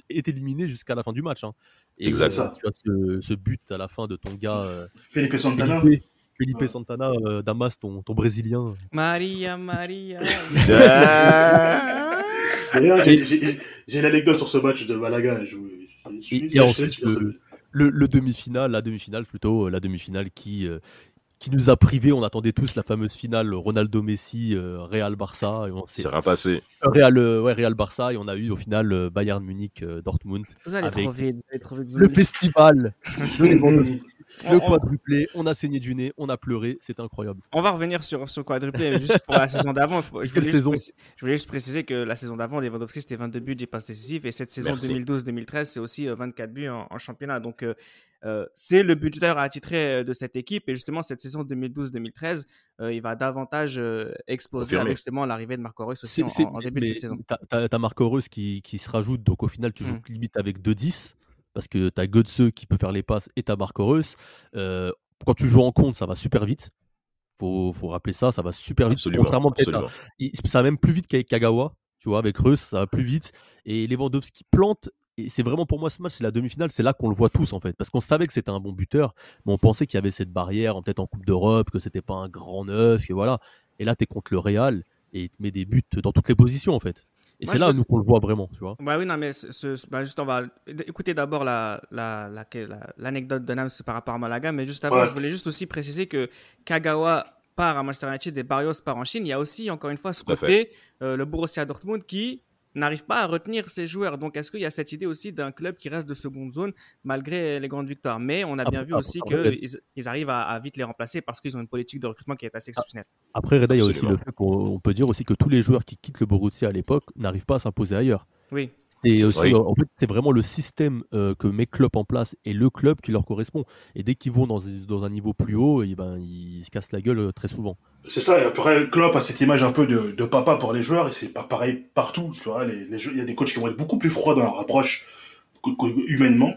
est éliminé jusqu'à la fin du match. Hein. Et exact. Euh, tu as ce, ce, but à la fin de ton gars. Euh, Felipe Santana. Felipe, Felipe ouais. Santana, euh, Damas, ton, ton Brésilien. Maria, Maria. D'ailleurs, j'ai- l'anecdote sur ce match de Malaga. Je, je- je- Il je- y a je- ensuite le, le- le demi-finale, la demi-finale plutôt, euh, la demi-finale qui, euh, qui nous a privé. On attendait tous la fameuse finale Ronaldo-Messi, euh, Real-Barça. et on s'est- C'est rien passé. Real, euh, ouais, Real Barça et on a eu au final euh, Bayern Munich euh, Dortmund Vous allez avec trop vite. vous allez trop vite, vous le festival de On- le on- quadruplé on a saigné du nez on a pleuré c'est incroyable On va revenir sur, sur le quadruplé, juste pour la saison d'avant. Je je voulais juste préciser que la saison d'avant, Lewandowski, c'était 22 buts, des passes décisives. Et cette saison Merci. 2012-2013, c'est aussi euh, 24 buts en, en championnat. Donc, euh, c'est le buteur attitré euh, de cette équipe. Et justement, cette saison 2012-2013, euh, il va davantage euh, exploser avec justement l'arrivée de Marco Reus aussi C'est- en, c'est- en début de cette saison. t'as- T'as t'as Marco Reus qui, qui se rajoute, donc au final tu joues Mm. limite avec 2-10, parce que t'as Götze qui peut faire les passes et t'as Marco Reus. Euh, quand tu joues en compte, ça va super vite. Faut, faut rappeler ça, ça va super vite. Absolument. Contrairement peut-être ça va même plus vite qu'avec Kagawa, tu vois, avec Reus, ça va plus vite. Et Lewandowski plante. Et c'est vraiment pour moi ce match, c'est la demi-finale, c'est là qu'on le voit tous en fait. Parce qu'on savait que c'était un bon buteur, mais on pensait qu'il y avait cette barrière, peut-être en Coupe d'Europe, que c'était pas un grand neuf, et voilà. Et là, tu es contre le Real et il te met des buts dans toutes les positions en fait. Et c'est là peux- nous qu'on le voit vraiment, tu vois. Bah oui, non, mais ce, ce- bah juste, on va écouter d'abord la, la, la- la- l'anecdote de Nams par rapport à Malaga, mais juste avant, Ouais. je voulais juste aussi préciser que Kagawa part à Manchester United et Barrios part en Chine. Il y a aussi, encore une fois, ce côté, euh, le Borussia Dortmund qui n'arrive pas à retenir ses joueurs. Donc, est-ce qu'il y a cette idée aussi d'un club qui reste de seconde zone malgré les grandes victoires? Mais on a bien Après- vu aussi après- qu'ils ils arrivent à, à vite les remplacer parce qu'ils ont une politique de recrutement qui est assez exceptionnelle. Après, Reda, il y a aussi le fait qu'on on peut dire aussi que tous les joueurs qui quittent le Borussia à l'époque n'arrivent pas à s'imposer ailleurs. Oui. Et C'est aussi, en fait, c'est vraiment le système euh, que met Klopp en place et le club qui leur correspond. Et dès qu'ils vont dans, dans un niveau plus haut, et ben, ils se cassent la gueule euh, très souvent. C'est ça, et après, Klopp a cette image un peu de, de papa pour les joueurs, et c'est pas pareil partout, tu vois. Les, les jeux- il y a des coachs qui vont être beaucoup plus froids dans leur approche que- que- humainement,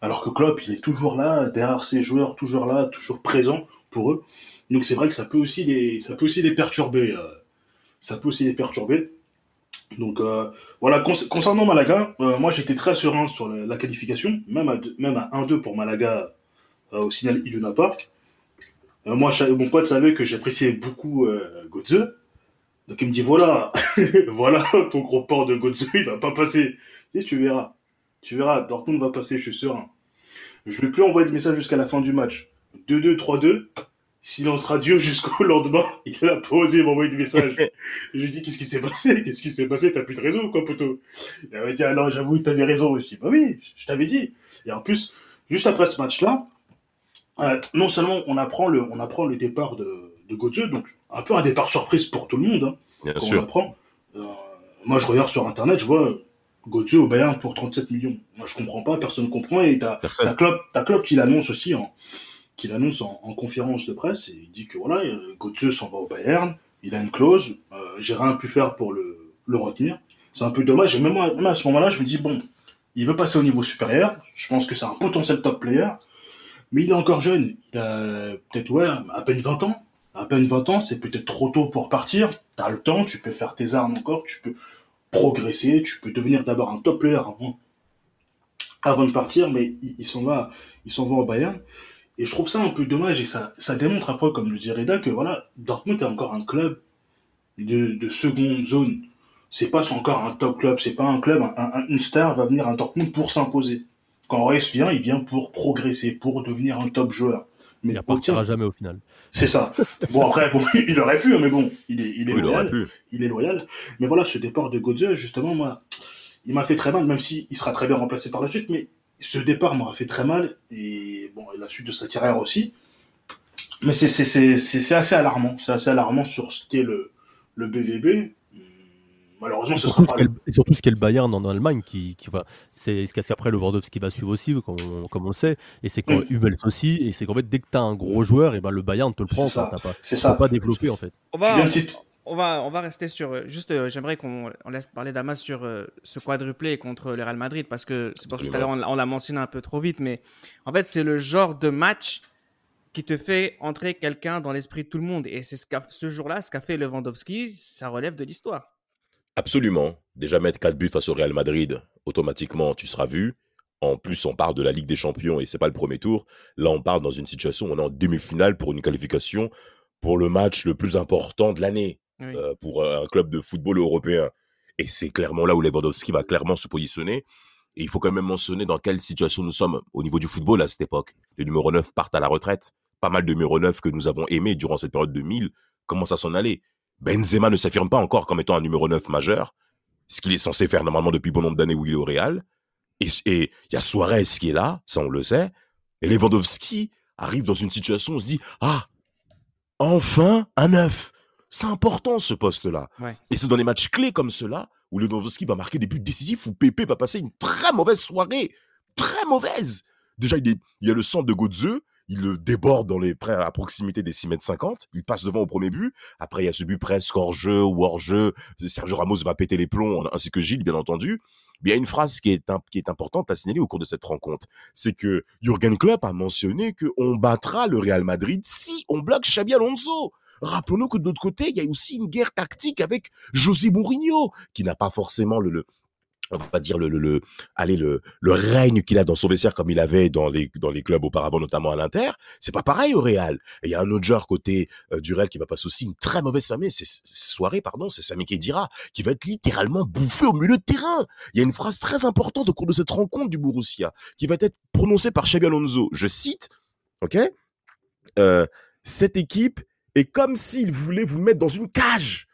alors que Klopp, il est toujours là, derrière ses joueurs, toujours là, toujours présent pour eux. Donc c'est vrai que ça peut aussi les, ça peut aussi les perturber. euh, ça peut aussi les perturber. Donc euh, voilà, Con- concernant Malaga, euh, moi j'étais très serein sur la, qualification, même à, même à 1-2 pour Malaga euh, au signal Iduna Park. Moi, mon pote savait que j'appréciais beaucoup Götze. Donc il me dit voilà, voilà ton gros port de Götze, il va pas passer. Dis, tu verras, tu verras, Dortmund va passer, je suis serein. Je ai plus envoyé de message jusqu'à la fin du match. 2-2, 3-2, silence radio jusqu'au lendemain. Il a pas osé m'envoyer de message. Je lui ai dit qu'est-ce qui s'est passé? Qu'est-ce qui s'est passé? T'as plus de réseau quoi, poteau Il avait dit alors j'avoue, t'avais raison. Je dis bah oui, je t'avais dit. Et en plus, juste après ce match-là, euh, non seulement on apprend le, on apprend le départ de, de Götze, donc un peu un départ surprise pour tout le monde. Hein, Bien quand on sûr. apprend. Euh, moi, je regarde sur internet, je vois Götze au Bayern pour 37 millions. Moi, je comprends pas, personne ne comprend. Et t'as Klopp, Klopp qui l'annonce aussi en, qui l'annonce en, en conférence de presse et il dit que voilà, euh, Götze s'en va au Bayern, il a une clause, euh, j'ai rien pu faire pour le, retenir. C'est un peu dommage. Et même, à ce moment-là, je me dis bon, il veut passer au niveau supérieur. Je pense que c'est un potentiel top player, mais il est encore jeune. Il a peut-être ouais, à peine 20 ans. À peine 20 ans, c'est peut-être trop tôt pour partir. T'as le temps, tu peux faire tes armes encore, tu peux progresser, tu peux devenir d'abord un top player avant, de partir, mais s'en va, il s'en va au Bayern. Et je trouve ça un peu dommage et ça, ça démontre après, comme le dit Reda, que voilà, Dortmund est encore un club de, de seconde zone. C'est pas encore un top club, c'est pas un club, un- un- une star va venir à Dortmund pour s'imposer. Quand Reus vient, il vient pour progresser, pour devenir un top joueur. Mais Il aucun, repartira jamais au final. c'est ça. Bon après, bon, il aurait pu, hein, mais bon, il est, il est Oui, il aurait loyal pu. il est loyal. Mais voilà, ce départ de Götze, justement, moi, il m'a fait très mal, même s'il sera très bien remplacé par la suite, mais ce départ m'a fait très mal, et bon, et la suite de sa carrière aussi. Mais c'est- c'est c'est- c'est- c'est assez alarmant, c'est assez alarmant sur ce qu'est le, le BVB. Malheureusement, Et ce surtout, sera ce pas... surtout ce qu'est le Bayern en Allemagne, qui, qui va, c'est ce qu'après le Lewandowski va suivre aussi, comme on, comme on le sait, et c'est quand Mm. Hummels aussi, et c'est qu'en fait dès que tu as un gros joueur, et ben le Bayern te le C'est prend, ça. quoi, t'as pas, C'est t'as ça. pas développé en fait. On Tu va, viens de citer... On va, on va rester sur. euh, Juste, euh, j'aimerais qu'on on laisse parler Damas sur euh, ce quadruplé contre le Real Madrid parce que c'est pour ça tout à l'heure on, l'a- on l'a mentionné un peu trop vite, mais en fait, c'est le genre de match qui te fait entrer quelqu'un dans l'esprit de tout le monde. Et c'est ce, ce jour-là, ce qu'a fait Lewandowski, ça relève de l'histoire. Absolument. Déjà mettre 4 buts face au Real Madrid, automatiquement, tu seras vu. En plus, on parle de la Ligue des Champions et c'est pas le premier tour. Là, on parle dans une situation où on est en demi-finale pour une qualification pour le match le plus important de l'année Euh, pour euh, un club de football européen. Et c'est clairement là où Lewandowski va clairement se positionner. Et il faut quand même mentionner dans quelle situation nous sommes au niveau du football à cette époque. Les numéros 9 partent à la retraite. Pas mal de numéros 9 que nous avons aimés durant cette période 2000 commencent à s'en aller. Benzema ne s'affirme pas encore comme étant un numéro 9 majeur, ce qu'il est censé faire normalement depuis bon nombre d'années où il est au Real. Et il y a Suarez qui est là, ça on le sait. Et Lewandowski arrive dans une situation où on se dit, ah, enfin un 9. C'est important ce poste-là. Et c'est dans les matchs clés comme cela où Lewandowski va marquer des buts décisifs, où Pepe va passer une très mauvaise soirée. Très mauvaise. Déjà, il, y a le centre de Godze, il le déborde dans les près à proximité des 6 mètres 50, il passe devant au premier but, après il y a ce but presque hors-jeu ou hors-jeu, Sergio Ramos va péter les plombs, ainsi que Gilles, bien entendu. Mais il y a une phrase qui est, qui est importante à signaler au cours de cette rencontre, c'est que Jürgen Klopp a mentionné qu'on battra le Real Madrid si on bloque Xabi Alonso. Rappelons-nous que de l'autre côté, il y a aussi une guerre tactique avec José Mourinho, qui n'a pas forcément le, on va dire le, le, le allez le, le règne qu'il a dans son vestiaire comme il avait dans les dans les clubs auparavant notamment à l'Inter. C'est pas pareil au Real. Il y a un autre joueur côté euh, du Real qui va passer aussi une très mauvaise soirée pardon c'est Sami Khedira qui va être littéralement bouffé au milieu de terrain. Il y a une phrase très importante au cours de cette rencontre du Borussia qui va être prononcée par Xabi Alonso. Je cite ok euh, cette équipe et comme s'il voulait vous mettre dans une cage.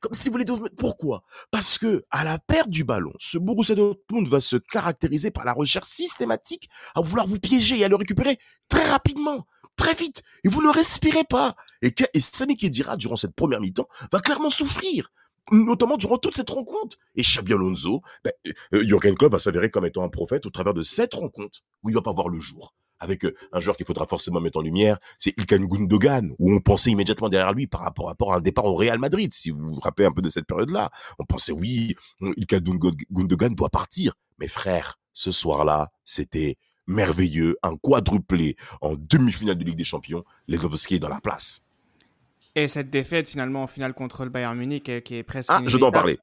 Comme s'il voulait vous mettre... Pourquoi? Parce que à la perte du ballon, ce Borussia Dortmund va se caractériser par la recherche systématique à vouloir vous piéger et à le récupérer très rapidement, très vite. Et vous ne respirez pas. Et, que, et Sami durant cette première mi-temps va clairement souffrir notamment durant toute cette rencontre. Et Xabi Alonso, ben, euh, Jürgen Klopp va s'avérer comme étant un prophète au travers de cette rencontre où il va pas voir le jour avec euh, un joueur qu'il faudra forcément mettre en lumière, c'est Ilkan Gundogan, où on pensait immédiatement derrière lui par rapport, à un départ au Real Madrid. Si vous vous rappelez un peu de cette période-là, on pensait oui, Ilkan Gundogan doit partir. Mais frère, ce soir-là, c'était merveilleux, un quadruplé en demi-finale de Ligue des Champions. Lewandowski est dans la place. Et cette défaite finalement en finale contre le Bayern Munich euh, qui est presque. Ah, je dois en parler.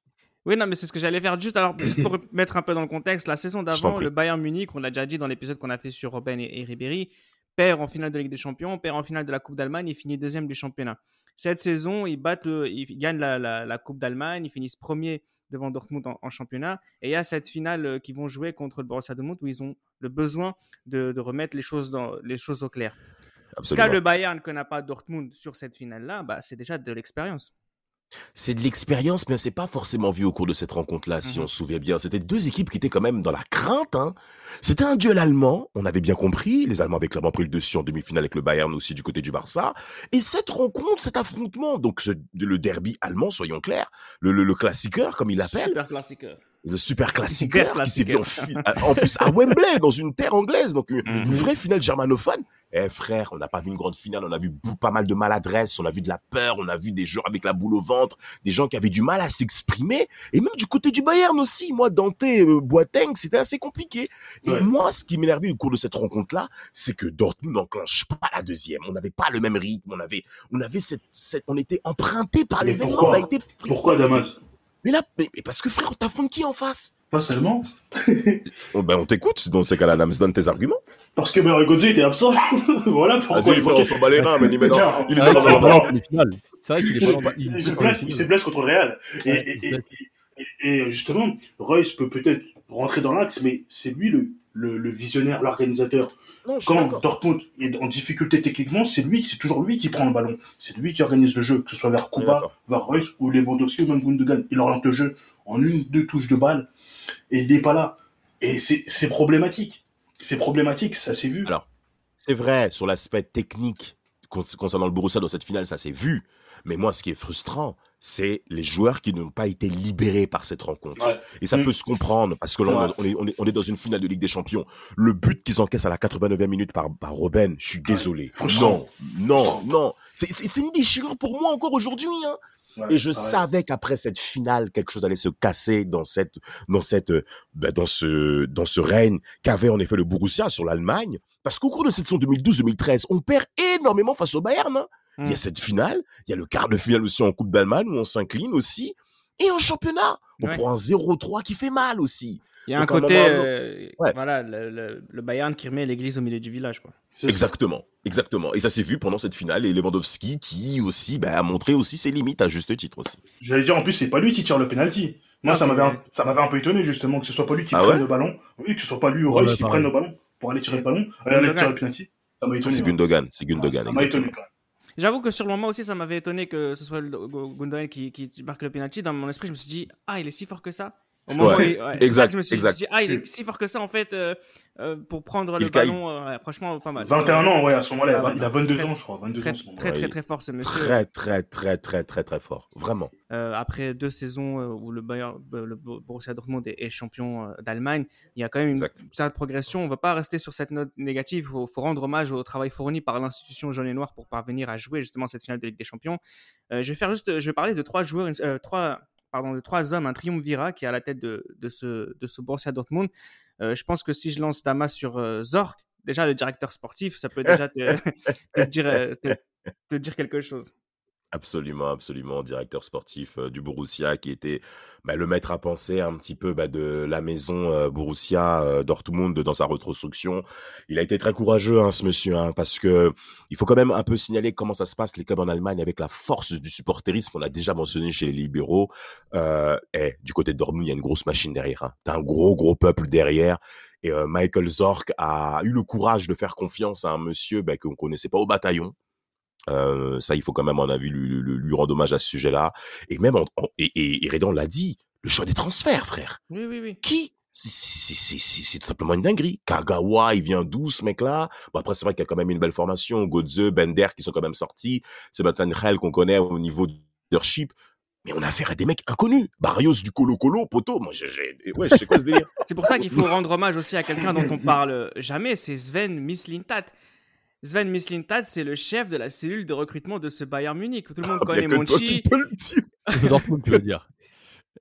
Oui, non, mais c'est ce que j'allais faire. Juste, alors, pour mettre un peu dans le contexte, la saison d'avant, le Bayern Munich, on l'a déjà dit dans l'épisode qu'on a fait sur Robben et, Ribéry, perd en finale de Ligue des Champions, perd en finale de la Coupe d'Allemagne et finit deuxième du championnat. Cette saison, ils, battent ils gagnent la, Coupe d'Allemagne, ils finissent premier devant Dortmund en, championnat. Et il y a cette finale euh, qu'ils vont jouer contre le Borussia Dortmund où ils ont le besoin de, remettre les choses, dans, les choses au clair. Ce qu'a le Bayern que n'a pas Dortmund sur cette finale-là, bah, c'est déjà de l'expérience. C'est de l'expérience, mais c'est pas forcément vu au cours de cette rencontre-là, si mmh on se souvient bien. C'était deux équipes qui étaient quand même dans la crainte. Hein. C'était un duel allemand, on avait bien compris. Les Allemands avaient clairement pris le dessus en demi-finale avec le Bayern aussi du côté du Barça. Et cette rencontre, cet affrontement, donc le derby allemand, soyons clairs, le, le, comme il l'appelle. Super classiqueur le super classique qui s'est vu en, plus à Wembley, dans une terre anglaise, donc une, mhm. vraie finale germanophone. Eh frère, on n'a pas vu une grande finale, on a vu pas mal de maladresse, on a vu de la peur, on a vu des joueurs avec la boule au ventre, des gens qui avaient du mal à s'exprimer, et même du côté du Bayern aussi. Moi, Dante, euh, Boateng, c'était assez compliqué. Et moi, ce qui m'énervait au cours de cette rencontre-là, c'est que Dortmund n'enclenche pas la deuxième. On n'avait pas le même rythme, on avait, on avait cette, cette on était emprunté par l'événement. Pourquoi, pourquoi Damas? Mais là, mais, parce que frère, t'affrontes qui en face? Pas seulement. oh, ben, on t'écoute dans ces cas-là, Nams, donne tes arguments. Parce que Bergoglio était absent. voilà pourquoi. Vas-y, il s'en bat les reins, mais il est dans le C'est vrai qu'il est pas Il se blesse contre le Real. Et justement, Royce peut peut-être rentrer dans l'axe, mais c'est lui le visionnaire, l'organisateur. Quand Dortmund est en difficulté techniquement, c'est lui, c'est toujours lui qui prend le ballon. C'est lui qui organise le jeu, que ce soit vers Kuba, vers Reus ou Lewandowski ou même Gundogan. Il oriente le jeu en une, deux touches de balle et il n'est pas là. Et c'est problématique. C'est problématique, ça s'est vu. Alors, c'est vrai, sur l'aspect technique concernant le Borussia dans cette finale, ça s'est vu. Mais moi, ce qui est frustrant, c'est les joueurs qui n'ont pas été libérés par cette rencontre. Et ça mm. peut se comprendre parce que là, on, est, on, est, dans une finale de Ligue des Champions. Le but qu'ils encaissent à la 89e minute par, par Robben, je suis désolé. non, non, non. C'est une déchirure pour moi encore aujourd'hui. Hein. Et je savais qu'après cette finale, quelque chose allait se casser dans cette, dans cette, ben, dans ce, dans ce règne qu'avait en effet le Borussia sur l'Allemagne. Parce qu'au cours de cette saison 2012-2013, on perd énormément face au Bayern. Hein. Il y a mmh. cette finale, il y a le quart de finale aussi en Coupe d'Allemagne où on s'incline aussi. Et en championnat, on prend un 0-3 qui fait mal aussi. Il y a un côté, euh, voilà, le, Bayern qui remet l'église au milieu du village. Quoi. Exactement, exactement. Et ça s'est vu pendant cette finale. Et Lewandowski qui aussi bah, a montré aussi ses limites à juste titre aussi. J'allais dire, en plus, c'est pas lui qui tire le penalty. Moi, Ah, ça m'avait un- ça m'avait un peu étonné, justement, que ce soit pas lui qui Ah prenne ouais le ballon. Oui, que ce soit pas lui ou Royce Ouais, qui prenne le ballon pour aller tirer le ballon, aller Gundogan. tirer le penalty. Ça m'a étonné. C'est. Gundogan, c'est Gundogan. Ça m'a étonné quand même. J'avoue que sur le moment aussi, ça m'avait étonné que ce soit Gundogan qui, qui marque le penalty. Dans mon esprit, je me suis dit, ah, il est si fort que ça. Au moment Ouais, où il- ouais, c'est ça exact, que je me suis exact. dit, ah, il est si fort que ça, en fait, euh, euh, pour prendre le Il caille. ballon. euh, ouais, franchement, pas mal. 21 ans, ouais, à ce moment-là, il a- Ah, il a 22 très- ans, je crois. 22 Très, ans, très, très, très fort, ce monsieur. Très, très, très, très, très, très fort. Vraiment. Euh, après deux saisons où le, Bayern, euh, le Bo- Borussia Dortmund est, est champion d'Allemagne, il y a quand même une Exact. certaine progression. On ne va pas rester sur cette note négative. Il faut, faut rendre hommage au travail fourni par l'institution jaune et noire pour parvenir à jouer justement cette finale de Ligue des Champions. Euh, je vais faire juste, je vais parler de trois joueurs, euh, trois, pardon, de trois hommes, un triumvirat qui est à la tête de, ce, de ce Borussia Dortmund. Euh, je pense que si je lance Damas sur euh, Zorc, déjà le directeur sportif, ça peut déjà te, dire, euh, te dire quelque chose. Absolument, absolument. Directeur sportif euh, du Borussia qui était bah, le maître à penser un petit peu bah, de la maison euh, Borussia euh, Dortmund dans sa reconstruction. Il a été très courageux, hein, ce monsieur, hein, parce que il faut quand même un peu signaler comment ça se passe les clubs en Allemagne avec la force du supporterisme. On l'a déjà mentionné chez les libéraux. Du côté de Dortmund, il y a une grosse machine derrière. Hein. T'as un gros, gros peuple derrière. Et Michael Zorc a eu le courage de faire confiance à un monsieur bah, qu'on connaissait pas au bataillon. Euh, ça, il faut quand même, mon avis, lui, lui, lui rendre hommage à ce sujet-là. Et même, en- en- et, et, l'a dit, le choix des transferts, frère. Oui, oui, oui. Qui? C'est- tout simplement une dinguerie. Kagawa, il vient d'où, ce mec-là? Bon, après, c'est vrai qu'il y a quand même une belle formation. Godze, Bender, qui sont quand même sortis. Sébastien Khel, qu'on connaît au niveau du leadership. Mais on a affaire à des mecs inconnus. Barrios du Colo Colo, poteau. Moi, j'ai, j'ai- ouais, je sais quoi ce délire? C'est pour ça qu'il faut rendre hommage aussi à quelqu'un dont on parle jamais, c'est Sven Mislintat. Sven Mislintat, c'est le chef de la cellule de recrutement de ce Bayern Munich. Tout le monde Ah, connaît toi, Monchi. tu peux le Dortmund, tu veux dire.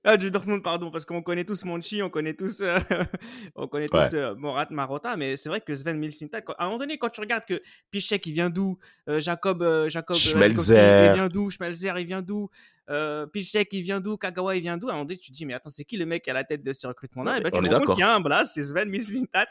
Ah, du Dortmund, pardon, parce qu'on connaît tous Monchi, on connaît tous, euh, on connaît tous Ouais. euh, Morat Marotta, mais c'est vrai que Sven Mislintat, quand- à un moment donné, quand tu regardes que Piszczek, il vient d'où euh, Jacob, euh, Jacob Schmelzer. Il vient d'où Schmelzer, il vient d'où euh, Piszczek, il vient d'où Kagawa, il vient d'où À un moment donné, tu te dis, mais attends, c'est qui le mec à la tête de ce recrutement-là? Non, Et ben, tu on te est rends compte d'accord. qu'il y a un blast, c'est Sven Mislintat.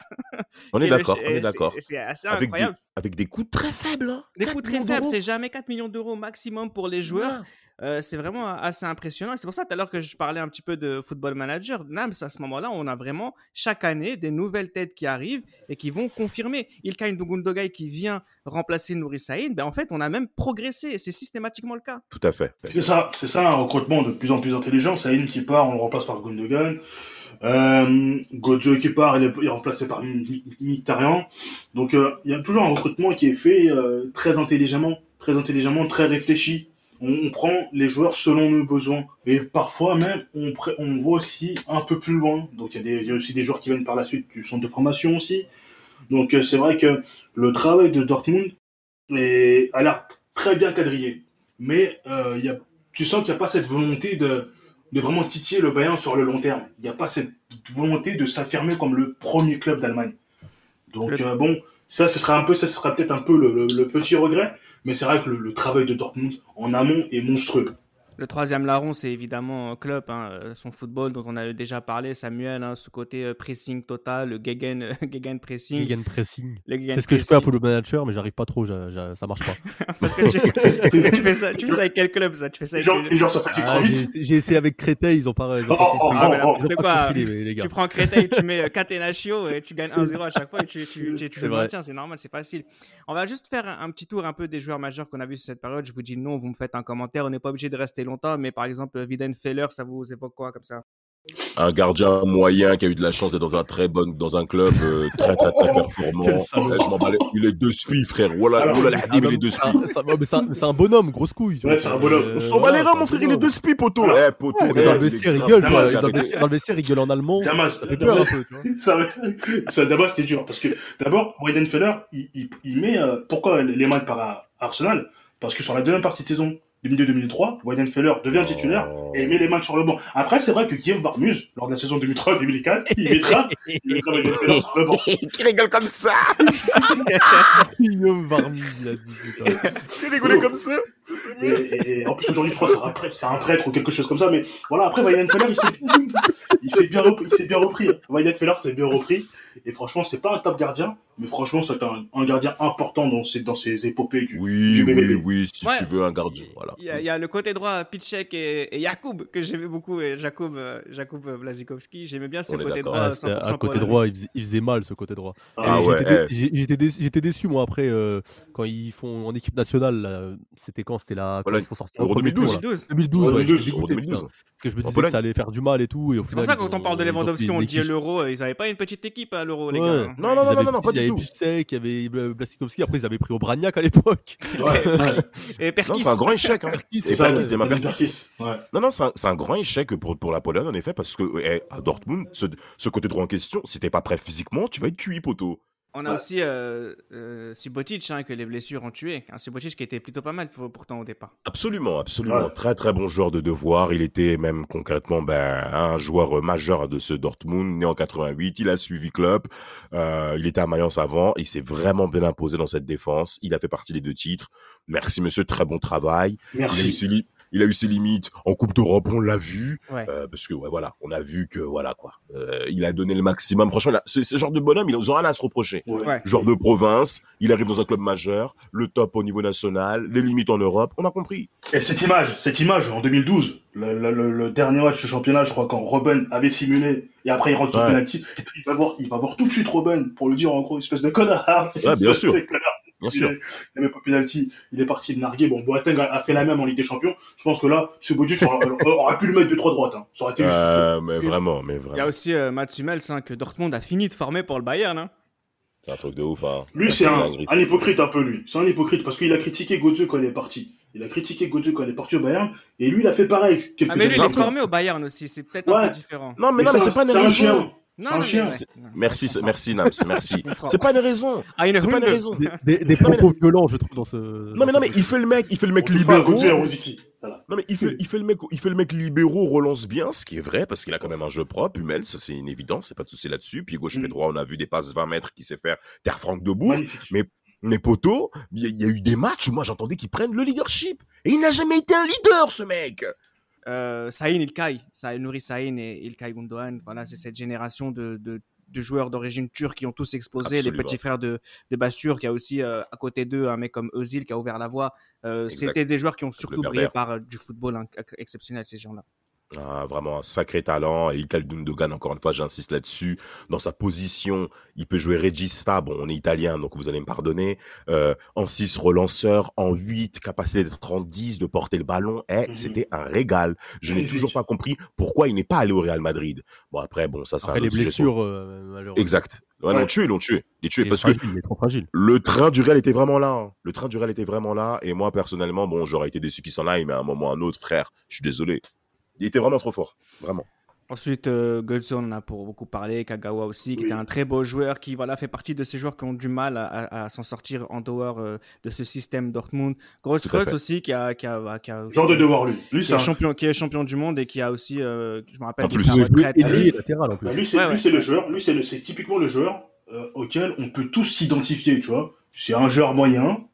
On est d'accord, on est c'est- d'accord. C'est assez Avec incroyable. Avec des coûts très faibles. Hein. Des 4 coûts très faibles, c'est jamais 4 millions d'euros maximum pour les joueurs. Euh, c'est vraiment assez impressionnant. C'est pour ça tout à l'heure que je parlais un petit peu de football manager. Nams, à ce moment-là, on a vraiment chaque année des nouvelles têtes qui arrivent et qui vont confirmer. Ilkay Gundogan qui vient remplacer Nouri Saïd, ben en fait, on a même progressé et c'est systématiquement le cas. Tout à fait. C'est ça, c'est ça, un recrutement de plus en plus intelligent. Saïd qui part, on le remplace par Gundogan. Euh, Godzo qui part, il est, remplacé par Mi- Mi- Mkhitaryan. Donc, euh, il y a toujours un recrutement qui est fait euh, très intelligemment, très intelligemment, très réfléchi. On, prend les joueurs selon nos besoins. Et parfois même, on, voit aussi un peu plus loin. Donc, il y, a aussi des joueurs qui viennent par la suite du centre de formation aussi. Donc, euh, c'est vrai que le travail de Dortmund est, a l'air très bien quadrillé. Mais euh, il tu sens qu'il n'y a pas cette volonté de, de vraiment titiller le Bayern sur le long terme. Il n'y a pas cette volonté de s'affirmer comme le premier club d'Allemagne. Donc euh, bon, ça ce sera un peu, ça sera peut-être un peu le, le- le petit regret, mais c'est vrai que le, le travail de Dortmund en amont est monstrueux. Le troisième larron, c'est évidemment Klopp, hein, euh, son football dont on a déjà parlé, Samuel, hein, ce côté euh, pressing total, le Gegen, Gegen pressing. Gegen pressing. le Gegen C'est ce que je fais à. Football Manager, mais j'arrive pas trop, j'a- j'a- ça marche pas. Parce que tu, parce que tu fais ça, tu fais ça avec quel club ça? Tu fais ça avec gens, les gens se fatiguent Ah, trop vite. j'ai essayé avec Créteil, ils ont pas, ils ont Oh, pas oh. Ah, oh, là, oh, Ils ont c'est pas quoi compris, les, les gars. Tu prends Créteil, tu mets euh, Catenaccio et tu gagnes 1-0 à chaque fois et tu, tu, tu, tu le vrai. maintien, c'est normal, c'est facile. On va juste faire un, un petit tour un peu des joueurs majeurs qu'on a vus sur cette période. Je vous dis non, vous me faites un commentaire, on n'est pas obligé de rester longtemps, mais par exemple, Weidenfeller, ça vous évoque quoi comme ça? Un gardien moyen qui a eu de la chance d'être dans un très bon, dans un club euh, très très très performant. Ouais, je m'en bats les- Il est deux spi, frère. Voilà, Alors, voilà, il est spi. un- c'est un- ouais, bonhomme, grosse couille. Ouais, c'est un bonhomme. euh, On s'en bat voilà, les reins, c'est mon frère, il est deux spi, poteau. Eh, poteau. Ouais, mais eh, dans le vestiaire, il gueule, Dans le vestiaire, il en allemand. Damas, Ça fait peur un peu, tu vois. ça, ça d'abord c'était dur parce que d'abord Weidenfeller il, il, il met euh, pourquoi les mains par à Arsenal? Parce que sur la deuxième partie de saison 2002-2003 Weidenfeller devient Oh. et il met les mains sur le banc après c'est vrai que Guillaume Barmuse lors de la saison 2003-2004 il mettra il mettra Weidenfeller sur le banc Qui rigole comme ça? Guillaume Varmy, il a dit. Qui rigolait comme ça? Et, et- et en plus, aujourd'hui, je crois que c'est un prêtre, c'est un prêtre ou quelque chose comme ça. Mais voilà, après, il s'est, il s'est bien repris. Il s'est bien repris. hein. Weidenfeller s'est bien repris. Et franchement, c'est pas un top gardien. Mais franchement, c'est un, un gardien important dans ces, dans ces épopées du, Oui, du oui, oui, si Ouais. tu veux un gardien. Voilà. Il y, a, il y a le côté droit Pitchek et, et Yacoub que j'aimais beaucoup et Jacob euh, Jacob Blazikowski j'aimais bien ce On côté droit Ah, c'est 100% un côté droit, il faisait, il faisait mal ce côté droit. Ah, ouais, j'étais eh. J'étais déçu, j'étais déçu, moi après euh, quand ils font en équipe nationale. là, C'était quand C'était là quand Voilà, ils sont sortis Euro en premier 2012. tour, là. 2012. 2012, ouais, 2012, j'étais Euro dégoûté, 2012. putain. Parce que je me disais que ça allait faire du mal et tout. et C'est pour ça quand on parle de Lewandowski on dit l'euro ils avaient pas une petite équipe à l'euro les gars. Non, non, non, non, pas il y du avait tout. Il y avait Bla- Blasikowski, après ils avaient pris Obraniak à l'époque. Et Perkis. Non, c'est un grand échec. Hein. Non, non, c'est un, grand échec pour, pour la Pologne, en effet, parce que eh, à Dortmund, ce, ce côté droit en question, si t'es pas prêt physiquement, tu vas être cuit, poteau. On a Ouais. aussi euh, euh, Subotic hein, que les blessures ont tué. Un Subotic qui était plutôt pas mal pour- pourtant au départ. Absolument, absolument. Ouais. Très, très bon joueur de devoir. Il était même concrètement ben, un joueur majeur de ce Dortmund, né en 88. Il a suivi club. Euh, il était à Mayence avant. Il s'est vraiment bien imposé dans cette défense. Il a fait partie des deux titres. Merci, monsieur. Très bon travail. Il a eu Merci. Il a eu ses limites en Coupe d'Europe, on l'a vu. Ouais. Euh, parce que ouais, voilà, on a vu que voilà quoi, Euh, il a donné le maximum. Franchement, là, c'est ce genre de bonhomme, ils ont rien à se reprocher. Ouais. Joueur de province, il arrive dans un club majeur, le top au niveau national, les limites en Europe, on a compris. Et cette image, cette image en 2012, le, le- le- le dernier match du championnat, je crois quand Robben avait simulé et après il rentre sur Ouais. penalty, il va voir, il va voir tout de suite Robben pour lui dire en gros espèce de connard. Ouais, bien sûr. de connard. Bien Il sûr. Il n'avait pas penalty, il est parti le narguer. Bon, Boateng a, a fait la même en Ligue des Champions. Je pense que là, ce Bodic aurait, aurait pu le mettre de trois droites. Hein. Ça aurait été juste. Euh, mais vraiment, mais Il y a vraiment, aussi euh, Mats Hummels hein, que Dortmund a fini de former pour le Bayern. hein. c'est un truc de ouf. Hein. Lui, c'est un, un hypocrite un peu, lui. C'est un hypocrite parce qu'il a critiqué Götze quand il est parti. Il a critiqué Götze quand il est parti au Bayern et lui, il a fait pareil. quelques Ah mais lui il est formé au Bayern aussi, c'est peut-être un peu différent. Non, mais, non, mais c'est pas un chien. Non, chien. mais-. Merci, merci Nams, merci. C'est pas une raison. Ah, C'est pas une raison. Des, des- des Non, mais- propos violents, je trouve, dans ce. Non mais non mais il fait le mec, il fait le mec libéraux. Voilà. Non mais il fait, il fait le mec, il fait le mec libéraux relance bien, ce qui est vrai parce qu'il a quand même un jeu propre. Hummel, ça c'est une évidence, c'est pas de souci là-dessus. Puis gauche, Mm. pied droit, on a vu des passes 20 mètres qui sait faire Terre Franck debout. Magnifique. Mais poteau, il y, y a eu des matchs où moi j'entendais qu'il prenne le leadership et il n'a jamais été un leader ce mec. Euh, Sahin Ilkay, Nouri Sahin et Ilkay Gundogan, voilà, c'est cette génération de, de, de joueurs d'origine turque qui ont tous explosé. Absolument. Les petits frères de, de Bastur, qui a aussi euh, à côté d'eux un mec comme Özil qui a ouvert la voie. Euh. C'était des joueurs qui ont surtout brillé par euh, du football hein, exceptionnel, ces gens-là. Ah, vraiment un sacré talent. Et Ilkay Gundogan, encore une fois, j'insiste là-dessus. Dans sa position, il peut jouer regista. Bon, on est italien, donc vous allez me pardonner. Euh, en 6, relanceur. En 8, capacité d'être en 10, de porter le ballon. Eh, Mhm. c'était un régal. Je n'ai toujours pas compris pourquoi il n'est pas allé au Real Madrid. Bon, après, bon, ça, c'est un les blessures, euh. Exact. Ouais, Ouais. l'ont tué, l'ont tué. Tué Il est parce que il est trop fragile. le train du Real était vraiment là. hein. Le train du Real était vraiment là. Et moi, personnellement, bon, j'aurais été déçu qu'il s'en aille, mais à un moment ou à un autre, frère, je suis désolé. Il était vraiment trop fort. Vraiment. Ensuite, euh, Götze, on en a pour beaucoup parlé, Kagawa aussi, qui Oui. était un très beau joueur, qui voilà, fait partie de ces joueurs qui ont du mal à, à- à s'en sortir en dehors euh, de ce système Dortmund. Gross Tout à fait. aussi, qui a, qui a, qui a- Genre de devoir, lui. Lui, qui c'est est un- champion, qui est champion du monde et qui a aussi, euh, je me rappelle, peut retraite. En plus. Bah, lui, c'est Ouais, lui, ouais. c'est le joueur. Lui, c'est typiquement le joueur euh, auquel on peut tous s'identifier, tu vois. C'est un joueur moyen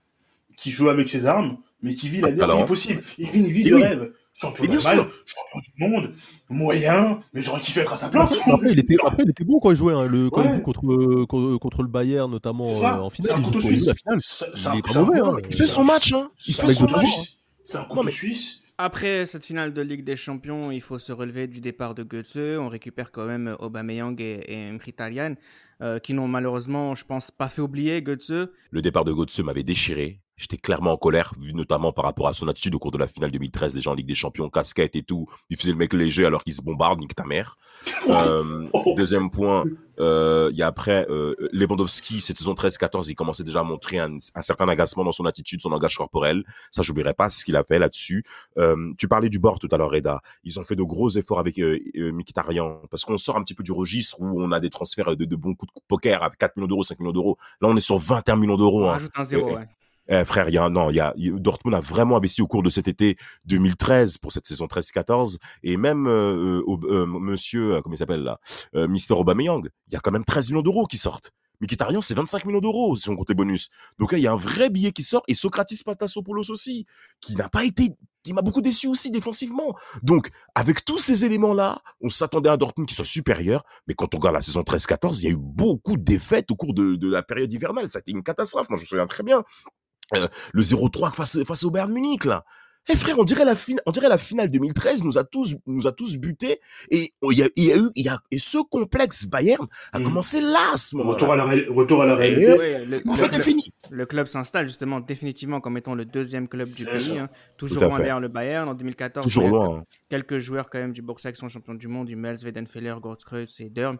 qui joue avec ses armes, mais qui vit la meilleure Alors. vie possible. Il vit une vie Et de oui. rêve. Champion d'Allemagne, champion du monde, moyen, mais j'aurais kiffé être à sa place. Après, il était, après, il était bon quand il jouait. hein. Le, quand il Ouais. joue contre, euh, contre, contre le Bayern, notamment ça. euh, en finale, il suisse. la finale. Un- est pas mauvais. couteau- hein. Il fait son match, hein. Il C'est fait un son match. C'est un couteau mais- suisse. Après cette finale de Ligue des Champions, il faut se relever du départ de Götze. On récupère quand même Aubameyang et, et Mkhitaryan, euh, qui n'ont malheureusement, je pense, pas fait oublier Götze. Le départ de Götze m'avait déchiré. J'étais clairement en colère, vu notamment par rapport à son attitude au cours de la finale 2013 déjà en Ligue des Champions, casquette et tout. Il faisait le mec léger alors qu'il se bombarde, nique ta mère. Euh, deuxième point, euh, il y a après euh, Lewandowski, cette saison 13-14, il commençait déjà à montrer un, un certain agacement dans son attitude, son langage corporel. Ça, j'oublierai pas ce qu'il a fait là-dessus. Euh, tu parlais du bord tout à l'heure, Reda. Ils ont fait de gros efforts avec euh, euh, Mkhitaryan parce qu'on sort un petit peu du registre où on a des transferts de, de bons coups de poker à 4 millions d'euros, 5 millions d'euros. Là, on est sur 21 millions d'euros. On hein. rajoute un zéro. Ouais. Eh, frère, il y a non, il y a Dortmund a vraiment investi au cours de cet été 2013 pour cette saison 13-14 et même euh, euh, euh, monsieur euh, comment il s'appelle là, euh, Mister Aubameyang, il y a quand même 13 millions d'euros qui sortent. Mkhitaryan, c'est 25 millions d'euros si on compte bonus. Donc là, il y a un vrai billet qui sort et Socratis Patasopoulos aussi, qui n'a pas été, qui m'a beaucoup déçu aussi défensivement. Donc, avec tous ces éléments-là, on s'attendait à un Dortmund qui soit supérieur, mais quand on regarde la saison 13-14, il y a eu beaucoup de défaites au cours de, de la période hivernale. Ça a été une catastrophe. Moi, je me souviens très bien. Euh, le 0-3 face, face au Bayern Munich, là. Eh frère, on dirait la finale, on dirait la finale 2013 nous a tous, nous a tous butés et il y a, il y a eu, il y a, et ce complexe Bayern a Mm. commencé là, à ce moment Retour à la, retour à la Et- réalité. Ouais, le, En le fait, club- c'est fini. le club s'installe justement définitivement comme étant le deuxième club du pays, hein. toujours loin derrière le Bayern en 2014. Toujours loin. hein. Quelques joueurs quand même du Borussia qui sont champions du monde, du Mels, Weidenfeller, Gortzkreutz et Derm.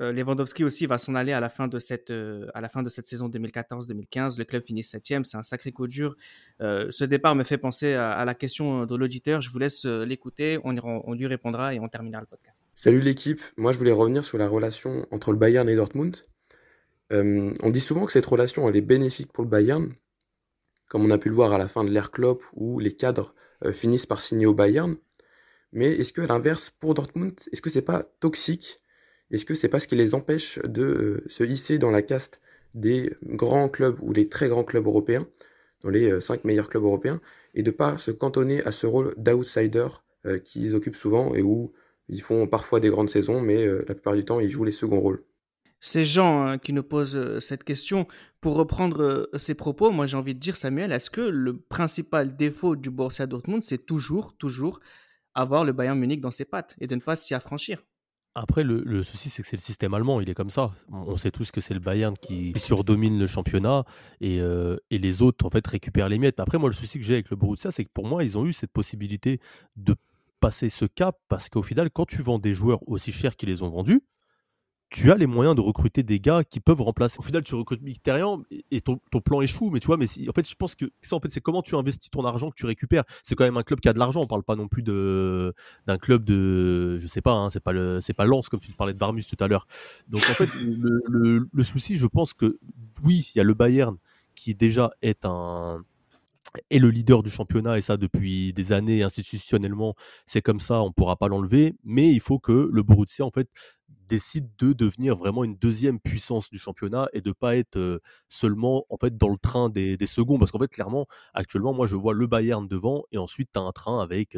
Euh, Lewandowski aussi va s'en aller à la fin de cette, euh, à la fin de cette saison 2014-2015. Le club finit septième, c'est un sacré coup dur. Euh, ce départ me fait penser à, la question de l'auditeur. Je vous laisse l'écouter, on, lui répondra et on terminera le podcast. Salut l'équipe, moi je voulais revenir sur la relation entre le Bayern et Dortmund. On dit souvent que cette relation elle est bénéfique pour le Bayern, comme on a pu le voir à la fin de l'ère Klopp où les cadres finissent par signer au Bayern. Mais est-ce que à l'inverse pour Dortmund, est-ce que c'est pas toxique Est-ce que c'est pas ce qui les empêche de euh, se hisser dans la caste des grands clubs ou les très grands clubs européens, dans les euh, cinq meilleurs clubs européens, et de pas se cantonner à ce rôle d'outsider euh, qu'ils occupent souvent et où ils font parfois des grandes saisons, mais la plupart du temps, ils jouent les seconds rôles? Ces gens hein, qui nous posent euh, cette question, pour reprendre ces propos, moi j'ai envie de dire, Samuel, est-ce que le principal défaut du Borussia Dortmund, c'est toujours, toujours avoir le Bayern Munich dans ses pattes et de ne pas s'y affranchir? Après, le, le souci, c'est que c'est le système allemand, il est comme ça. On sait tous que c'est le Bayern qui surdomine le championnat et, euh, et les autres, en fait, récupèrent les miettes. Après, moi, le souci que j'ai avec le Borussia, c'est que pour moi, ils ont eu cette possibilité de passer ce cap parce qu'au final, quand tu vends des joueurs aussi chers qu'ils les ont vendus, tu as les moyens de recruter des gars qui peuvent remplacer. Au final, tu recrutes Mkhitaryan et ton, plan échoue. Mais tu vois, en fait, je pense que ça, en c'est comment tu investis ton argent que tu récupères. C'est quand même un club qui a de l'argent. On parle pas non plus d'un club de, je sais pas, hein, c'est pas le, c'est pas Lens comme tu parlais de Barmus tout à l'heure. Donc en fait, le souci, je pense que oui, il y a le Bayern qui déjà est un est le leader du championnat et ça depuis des années institutionnellement c'est comme ça on pourra pas l'enlever mais il faut que le Borussia en fait décide de devenir vraiment une deuxième puissance du championnat et de pas être seulement en fait dans le train des, seconds. Parce qu'en fait clairement actuellement moi je vois le Bayern devant et ensuite tu as un train avec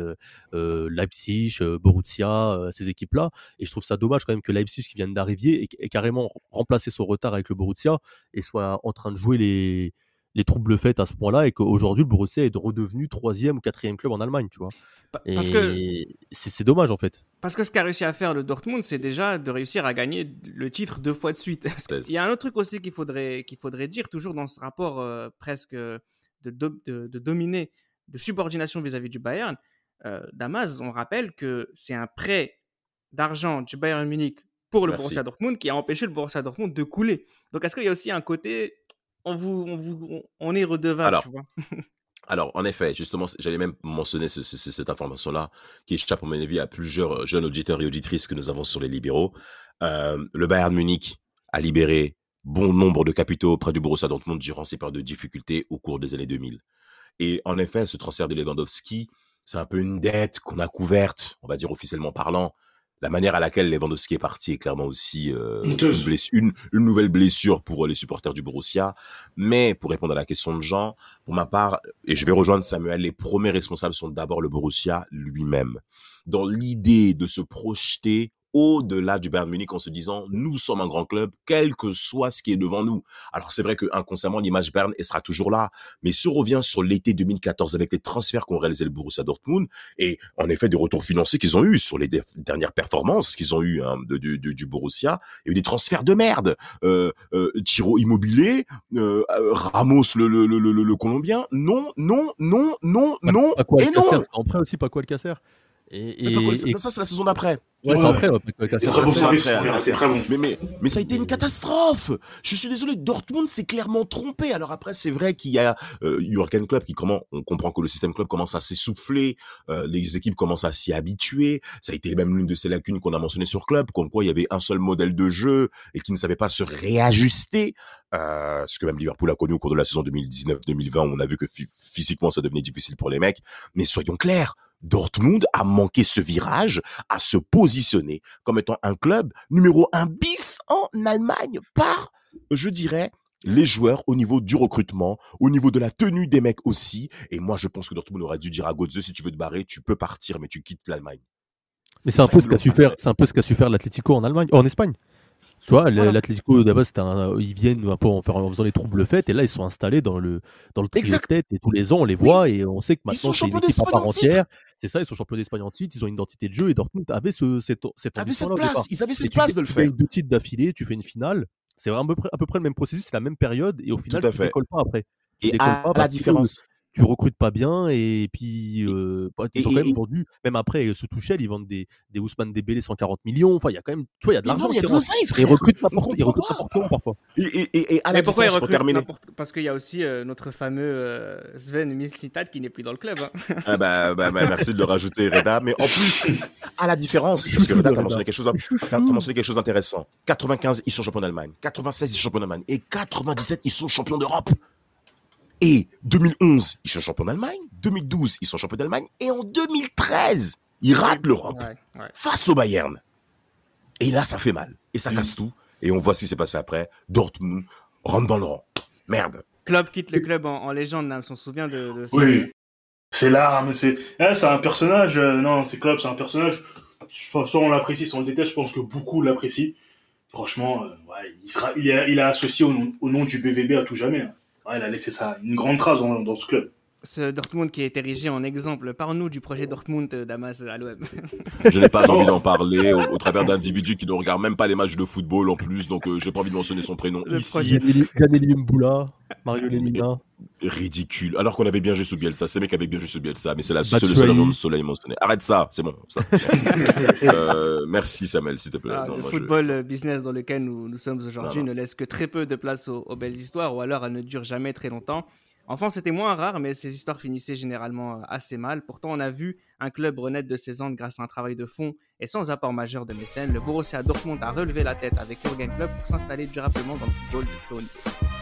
Leipzig, Borussia, ces équipes là et je trouve ça dommage quand même que Leipzig qui vient d'arriver ait carrément remplacé son retard avec le Borussia et soit en train de jouer les les troubles faits à ce point-là et qu'aujourd'hui le Borussia est redevenu troisième ou quatrième club en Allemagne, tu vois. Et Parce que c'est dommage en fait. Parce que ce qu'a réussi à faire le Dortmund, c'est déjà de réussir à gagner le titre deux fois de suite. Il y a un autre truc aussi qu'il faudrait, qu'il faudrait dire, toujours dans ce rapport euh, presque de, de, de dominer, de subordination vis-à-vis du Bayern. Euh, Damas, on rappelle que c'est un prêt d'argent du Bayern Munich pour le Merci. Borussia Dortmund qui a empêché le Borussia Dortmund de couler. Donc est-ce qu'il y a aussi un côté, on, vous, on, vous, on- est redevable, Alors, tu vois Alors, en effet, justement, j'allais même mentionner ce- ce- cette information-là, qui échappe, à mon avis, à plusieurs jeunes auditeurs et auditrices que nous avons sur les libéraux. Euh, le Bayern Munich a libéré bon nombre de capitaux auprès du Borussia Dortmund durant ces périodes de difficultés au cours des années 2000. Et en effet, ce transfert de Lewandowski, c'est un peu une dette qu'on a couverte, on va dire officiellement parlant. La manière à laquelle Lewandowski est parti est clairement aussi euh, une, une- une nouvelle blessure pour les supporters du Borussia. Mais pour répondre à la question de Jean, pour ma part, et je vais rejoindre Samuel, les premiers responsables sont d'abord le Borussia lui-même. Dans l'idée de se projeter au-delà du Bayern Munich en se disant nous sommes un grand club, quel que soit ce qui est devant nous. Alors c'est vrai que inconsciemment l'image Berne elle sera toujours là, mais si on revient sur l'été 2014 avec les transferts qu'ont réalisé le Borussia Dortmund et en effet des retours financiers qu'ils ont eu sur les dernières performances qu'ils ont eu hein, de- du, Borussia, il y a eu des transferts de merde. Euh, euh, Tiro Immobilier, euh, euh, Ramos le, le, le, le, Colombien, non, non, non, non, non, Pas et non. casser, en prêt aussi, pas quoi le casser. Et, et- ça, et- ça, c'est la saison d'après. ouais, c'est Ouais. après, ouais, casser. C'est très bon. Mais, mais, mais ça a été une catastrophe. Je suis désolé, Dortmund s'est clairement trompé. Alors après, c'est vrai qu'il y a euh, Jurgen Klopp qui comment on comprend que le système club commence à s'essouffler, euh, les équipes commencent à s'y habituer. Ça a été même l'une de ces lacunes qu'on a mentionné sur club, comme quoi il y avait un seul modèle de jeu et qui ne savait pas se réajuster. Euh, ce que même Liverpool a connu au cours de la saison 2019-2020, où on a vu que phy- physiquement ça devenait difficile pour les mecs. Mais soyons clairs, Dortmund a manqué ce virage à se positionner comme étant un club numéro un bis en Allemagne par Je dirais les joueurs au niveau du recrutement, au niveau de la tenue des mecs aussi. Et moi, je pense que Dortmund aurait dû dire à Götze, si tu veux te barrer, tu peux partir, mais tu quittes l'Allemagne. Mais c'est un, peu ce qu'a su faire, c'est un peu ce qu'a su faire l'Atlético en Allemagne, en Espagne. Tu vois, Voilà. l'Atlético d'abord, un- ils viennent un peu en, faisant les troubles fêtes, et là ils sont installés dans le dans le trio de tête, et tous les ans on les voit, et on sait que Ils sont maintenant c'est une champions équipe en part entière. C'est ça, ils sont champions d'Espagne en titre, ils ont une identité de jeu, et Dortmund avait ce, cette, cette Avait cette place, ils avaient Et cette tu, place gagnes- de le tu faire. gagnes deux titres d'affilée, tu fais une finale. C'est à peu près, à peu près le même processus, c'est la même période, et au final, à tu fait. décolles pas après. Tu Et à pas la parce que différence. Tu recrutes pas bien, et puis euh, bah, ils et- ont quand et- même vendu, même après, sous Tuchel, ils vendent des, des Ousmane Dembélé 140 millions. Enfin, il y a quand même, tu vois, il y a de l'argent ils recrutent n'importe ils recrutent n'importe comment parfois. Et, et, à la Mais pourquoi il différence, pour Parce qu'il y a aussi euh, notre fameux euh, Sven Mislintat qui n'est plus dans le club. hein. Ah bah, bah, bah, merci de le rajouter, Reda. Mais en plus, à la différence, parce que Reda, t'as mentionné quelque chose, t'as mentionné quelque chose d'intéressant. 95, ils sont champions d'Allemagne. 96, ils sont champions d'Allemagne. Et 97, ils sont champions d'Europe. Et 2011, ils sont champions d'Allemagne. 2012, ils sont champions d'Allemagne. Et en 2013, ils ratent l'Europe Ouais, ouais. face au Bayern. Et là, ça fait mal. Et ça casse tout. Et on voit ce qui s'est passé après. Dortmund rentre dans le rang. Merde. Klopp quitte le club en, en légende, Nams. On se souvient de, de ça. Oui. C'est l'arme, c'est. Eh, c'est un personnage. euh, non, c'est Klopp, c'est un personnage. Soit, soit on l'apprécie, soit on le déteste. Je pense que beaucoup l'apprécient. Franchement, euh, ouais, il, sera, il, est, il est associé au nom, au nom du BVB à tout jamais. hein. Ouais, il a laissé ça, une grande trace dans, dans ce club. Ce Dortmund qui est érigé en exemple. Parle-nous du projet Dortmund Damas à l'OM. Je n'ai pas envie d'en parler au, au travers d'individus qui ne regardent même pas les matchs de football en plus, donc euh, j'ai pas envie de mentionner son prénom Le ici. projet. Ganeli Mboula, Mario Lemina. Ridicule. Alors qu'on avait bien joué sous Bielsa, ces mecs avaient bien joué sous Bielsa, mais c'est la Batshuayi. seule seule raison de soleil mentionné. Arrête ça, c'est bon. ça. Euh, merci Samuel, s'il te plaît. Ah, Non, le moi, football euh, business dans lequel nous, nous sommes aujourd'hui ne laisse que très peu de place aux, aux belles histoires, ou alors elles ne durent jamais très longtemps. Enfin, c'était moins rare, mais ces histoires finissaient généralement euh, assez mal. Pourtant, on a vu un club renaître de ses andes grâce à un travail de fond et sans apport majeur de mécènes. Le Borussia Dortmund a relevé la tête avec Jurgen Klopp pour s'installer durablement dans le football de haut.